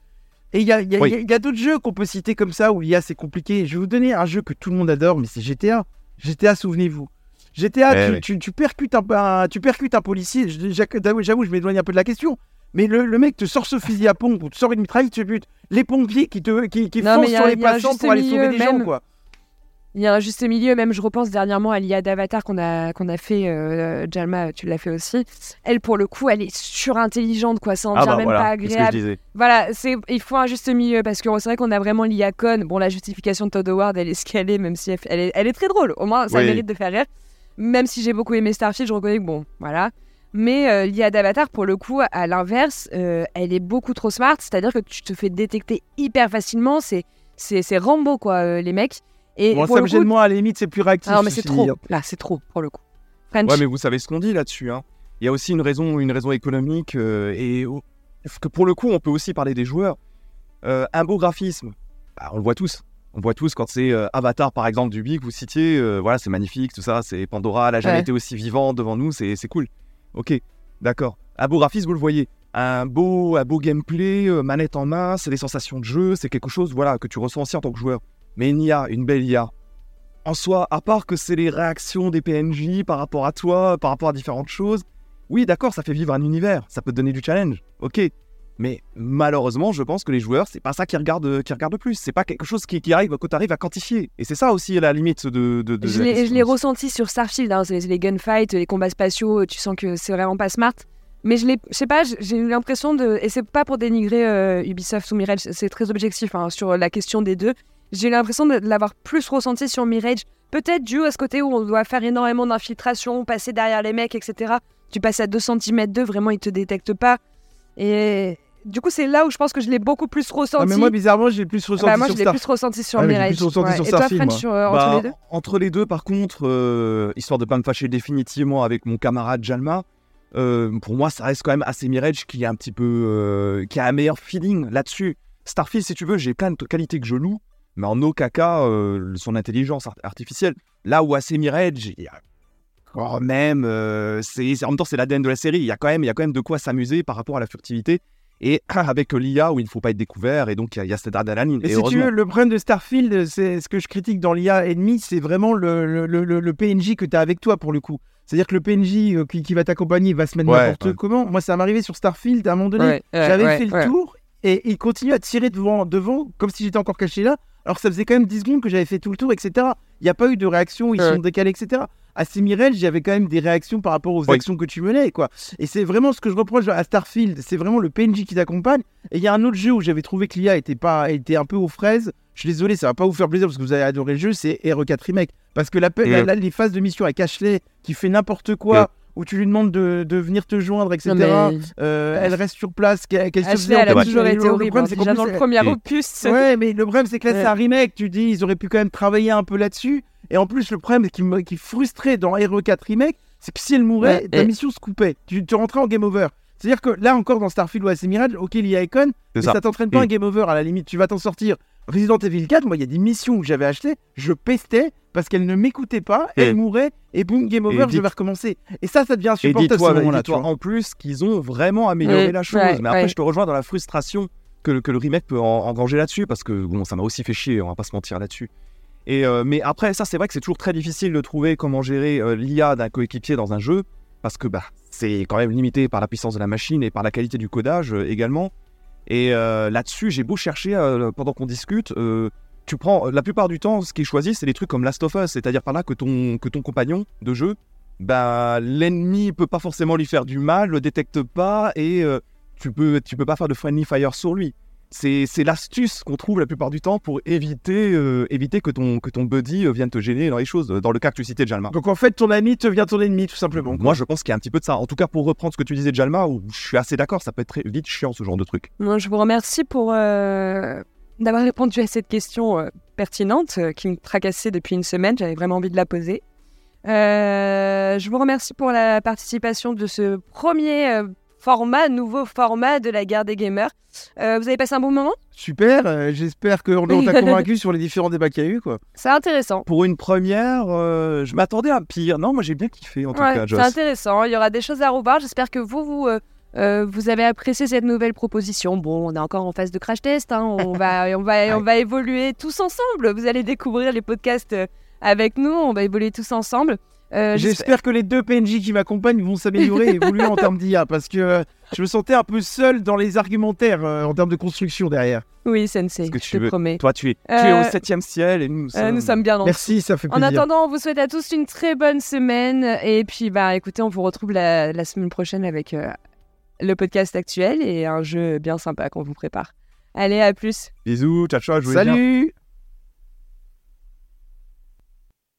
Speaker 2: Et il y a, il y a-
Speaker 3: Oui.
Speaker 2: il y a- il y a d'autres jeux qu'on peut citer comme ça où l'IA c'est compliqué. Je vais vous donner un jeu que tout le monde adore, mais c'est GTA. GTA, souvenez-vous. GTA,
Speaker 3: Eh
Speaker 2: tu,
Speaker 3: oui.
Speaker 2: tu- tu percutes un, un- tu percutes un policier. J'avoue, j'avoue, je m'éloigne un peu de la question. Mais le, le mec te sort ce fusil à pompe ou te sort une mitraille, tu butes. Les pompiers qui, te, qui, qui
Speaker 1: Non, mais
Speaker 2: foncent
Speaker 1: a-
Speaker 2: sur les
Speaker 1: juste
Speaker 2: pour aller sauver des gens, quoi.
Speaker 1: Il y a un juste milieu, même je repense dernièrement à l'IA d'Avatar qu'on a, qu'on a fait, euh, Jalma, tu l'as fait aussi. Elle, pour le coup, elle est surintelligente, quoi, ça en
Speaker 3: Ah bah
Speaker 1: même
Speaker 3: voilà,
Speaker 1: pas
Speaker 3: c'est ce que je
Speaker 1: agréable. Voilà, c'est, il faut un juste milieu parce que c'est vrai qu'on a vraiment l'IA con. Bon, la justification de Todd Howard, elle est ce qu'elle est, même si elle, elle est, elle est très drôle. Au moins, ça
Speaker 3: Oui.
Speaker 1: mérite de faire rire. Même si j'ai beaucoup aimé Starfield, je reconnais que bon, voilà. Mais euh, l'IA d'Avatar, pour le coup, à l'inverse, euh, elle est beaucoup trop smart. C'est-à-dire que tu te fais détecter hyper facilement. C'est, c'est, c'est Rambo, quoi, euh, les mecs. Et
Speaker 2: Bon,
Speaker 1: pour
Speaker 2: ça
Speaker 1: le
Speaker 2: me
Speaker 1: coup,
Speaker 2: gêne moins, à la limite, c'est plus réactif.
Speaker 1: ah non, mais c'est trop. Là, c'est trop, pour le coup. French.
Speaker 3: Ouais, mais vous savez ce qu'on dit là-dessus. hein. Il y a aussi une raison, une raison économique euh, et que pour le coup, on peut aussi parler des joueurs. Euh, un beau graphisme, bah, on le voit tous. On voit tous quand c'est euh, Avatar, par exemple, du Big, vous citiez. euh, voilà, c'est magnifique, tout ça. C'est Pandora, elle a jamais
Speaker 1: Ouais.
Speaker 3: été aussi vivante devant nous. C'est c'est cool. Ok, d'accord. Un beau graphisme, vous le voyez. Un beau, un beau gameplay, euh, manette en main, c'est des sensations de jeu, c'est quelque chose voilà, que tu ressens aussi en tant que joueur. Mais une IA, une belle IA, en soi, à part que c'est les réactions des PNJ par rapport à toi, par rapport à différentes choses, oui, d'accord, ça fait vivre un univers, ça peut te donner du challenge, ok. Mais malheureusement, je pense que les joueurs, c'est pas ça qui regardent, qui regardent le plus. C'est pas quelque chose qui, qui arrive, que tu arrives à quantifier. Et c'est ça aussi la limite de. de, de
Speaker 1: Je
Speaker 3: la
Speaker 1: l'ai, ressenti sur Starfield, hein, les gunfights, les combats spatiaux, tu sens que c'est vraiment pas smart. Mais je sais pas, j'ai- j'ai eu l'impression de, et c'est pas pour dénigrer euh, Ubisoft ou Mirage, c'est très objectif hein, sur la question des deux. J'ai eu l'impression de, de l'avoir plus ressenti sur Mirage, peut-être dû à ce côté où on doit faire énormément d'infiltration, passer derrière les mecs, etc. Tu passes à 2 cm d'eux, vraiment ils te détectent pas. Et du coup, c'est là où je pense que je l'ai beaucoup plus ressenti.
Speaker 2: Ah, mais moi, bizarrement, j'ai plus ressenti
Speaker 1: Bah, moi,
Speaker 2: sur
Speaker 1: je l'ai plus ressenti sur
Speaker 2: Ah,
Speaker 1: Mirage.
Speaker 2: plus ressenti
Speaker 1: Ouais.
Speaker 2: sur
Speaker 1: Et toi, French,
Speaker 2: moi.
Speaker 1: sur, euh, entre
Speaker 3: Bah,
Speaker 1: les deux?
Speaker 3: entre les deux, par contre, euh, histoire de pas me fâcher définitivement avec mon camarade Jalma, euh, pour moi, ça reste quand même assez Mirage qui est un petit peu, euh, qui a un meilleur feeling là-dessus. Starfield, si tu veux, j'ai plein de qualités que je loue, mais en aucun cas son intelligence art- artificielle. Là où assez Mirage, il y a quand même, c'est- en même temps, c'est l'ADN de la série. Il y a quand même, il y a quand même de quoi s'amuser par rapport à la furtivité. Et <clears throat> avec l'IA où il ne faut pas être découvert, et donc il y a, il y a cette adrénaline.
Speaker 2: Et
Speaker 3: Et
Speaker 2: si tu veux, le problème de Starfield, c'est ce que je critique dans l'IA ennemi, c'est vraiment le, le, le- le- le PNJ que tu as avec toi pour le coup. C'est-à-dire que le PNJ euh, qui, qui va t'accompagner va se mettre
Speaker 3: Ouais,
Speaker 2: n'importe
Speaker 3: ouais.
Speaker 2: comment. Moi, ça m'arrivait sur Starfield à un moment donné.
Speaker 1: Ouais, ouais,
Speaker 2: J'avais
Speaker 1: ouais,
Speaker 2: fait le tour et il continue à tirer devant, devant comme si j'étais encore caché là. Alors que ça faisait quand même 10 secondes que j'avais fait tout le tour, etc. Il n'y a pas eu de réaction, ils
Speaker 1: Ouais.
Speaker 2: sont décalés, etc. À Semirel, j'avais quand même des réactions par rapport aux
Speaker 3: Oui.
Speaker 2: actions que tu menais, quoi. Et c'est vraiment ce que je reproche à Starfield, c'est vraiment le PNJ qui t'accompagne. Et il y a un autre jeu où j'avais trouvé que l'IA était, pas, était un peu aux fraises. Je suis désolé, ça va pas vous faire plaisir parce que vous avez adoré le jeu, c'est RE4 Remake. Parce que la,
Speaker 3: Mm.
Speaker 2: la- la- les phases de mission avec Ashley qui fait n'importe quoi,
Speaker 3: Mm.
Speaker 2: où tu lui demandes de, de venir te joindre, etc.
Speaker 1: Mais-
Speaker 2: Euh, elle reste sur place, qu'elle se
Speaker 1: elle a toujours
Speaker 2: Le-
Speaker 1: été
Speaker 2: le
Speaker 1: horrible.
Speaker 2: problème,
Speaker 1: hein.
Speaker 2: c'est
Speaker 1: Déjà
Speaker 2: qu'en
Speaker 1: dans le premier opus.
Speaker 2: Ouais, mais le problème, c'est que là,
Speaker 1: Ouais.
Speaker 2: c'est un remake. Tu dis, ils auraient pu quand même travailler un peu là-dessus. Et en plus, le problème qui me qui frustrait dans RE4 Remake, c'est que si elle mourait,
Speaker 1: Ouais,
Speaker 2: ta
Speaker 1: et-
Speaker 2: mission se coupait. Tu, tu rentrais en game over. C'est-à-dire que là encore dans Starfield ou Mirage, ok, il y a Icon, mais
Speaker 3: ça.
Speaker 2: ça t'entraîne pas
Speaker 3: Mm.
Speaker 2: un game over à la limite. Tu vas t'en sortir. Resident Evil 4, moi, il y a des missions que j'avais achetées, je pestais parce qu'elles ne m'écoutaient pas,
Speaker 3: Et-
Speaker 2: elles mouraient, et boum, game over, je vais recommencer. Et ça, ça devient
Speaker 3: Et
Speaker 2: insupportable à ce
Speaker 3: dis-toi,
Speaker 2: moment-là.
Speaker 3: en plus qu'ils ont vraiment amélioré
Speaker 1: Ouais,
Speaker 3: la chose.
Speaker 1: ouais,
Speaker 3: mais après,
Speaker 1: ouais.
Speaker 3: je te rejoins dans la frustration que, le- que le remake peut en- engranger là-dessus, parce que bon, ça m'a aussi fait chier, on va pas se mentir là-dessus. Et euh, mais après, ça, c'est vrai que c'est toujours très difficile de trouver comment gérer euh, l'IA d'un coéquipier dans un jeu, parce que bah, c'est quand même limité par la puissance de la machine et par la qualité du codage euh, également. Et là-dessus, j'ai beau chercher pendant qu'on discute. tu prends la plupart du temps, ce qui est choisi, c'est des trucs comme Last of Us, c'est-à-dire par là que ton, que ton compagnon de jeu bah, l'ennemi peut pas forcément lui faire du mal, le détecte pas et tu peux tu peux pas faire de friendly fire sur lui. C'est c'est l'astuce qu'on trouve la plupart du temps pour éviter euh, éviter que ton que ton buddy euh, vienne te gêner dans les choses. Dans le cas que tu citais Jalma.
Speaker 2: Donc en fait, ton ami devient ton ennemi, tout simplement.
Speaker 3: Moi, je pense qu'il y a un petit peu de ça. En tout cas, pour reprendre ce que tu disais de Jalma, où je suis assez d'accord, ça peut être très vite chiant ce genre de truc.
Speaker 1: Non, je vous remercie pour euh, d'avoir répondu à cette question euh, pertinente euh, qui me tracassait depuis une semaine. J'avais vraiment envie de la poser. Euh, je vous remercie pour la participation de ce premier euh, format, nouveau format de la guerre des gamers. Euh, vous avez passé un bon moment?
Speaker 2: Super, euh, j'espère qu'on on t'a <laughs> convaincu sur les différents débats qu'il y a eu. Quoi.
Speaker 1: C'est intéressant.
Speaker 3: Pour une première, euh, je m'attendais à pire. Non, moi j'ai bien kiffé en tout
Speaker 1: Ouais,
Speaker 3: cas,
Speaker 1: c'est intéressant. Il y aura des choses à revoir. J'espère que vous, vous, vous avez apprécié cette nouvelle proposition. Bon, on est encore en phase de crash test. hein. On, va, <laughs> on, va, on va évoluer tous ensemble. Vous allez découvrir les podcasts avec nous. On va évoluer tous ensemble. Euh, j'espère-
Speaker 2: que les deux PNJ qui m'accompagnent vont s'améliorer et évoluer en termes d'IA parce que euh, je me sentais un peu seul dans les argumentaires euh, en termes de construction derrière.
Speaker 1: Oui, Sensei,
Speaker 3: que
Speaker 1: je
Speaker 3: tu
Speaker 1: te
Speaker 3: veux.
Speaker 1: promets.
Speaker 3: Toi, tu es, tu es
Speaker 1: Euh,
Speaker 3: au septième ciel et nous, nous
Speaker 1: Euh,
Speaker 3: sommes...
Speaker 1: nous sommes bien dans
Speaker 2: Merci, ça fait
Speaker 1: En
Speaker 2: plaisir.
Speaker 1: attendant, on vous souhaite à tous une très bonne semaine. Et puis, bah, écoutez, on vous retrouve la, la semaine prochaine avec euh, le podcast actuel et un jeu bien sympa qu'on vous prépare. Allez, à plus.
Speaker 3: Bisous, ciao, ciao, jouez bien.
Speaker 2: Salut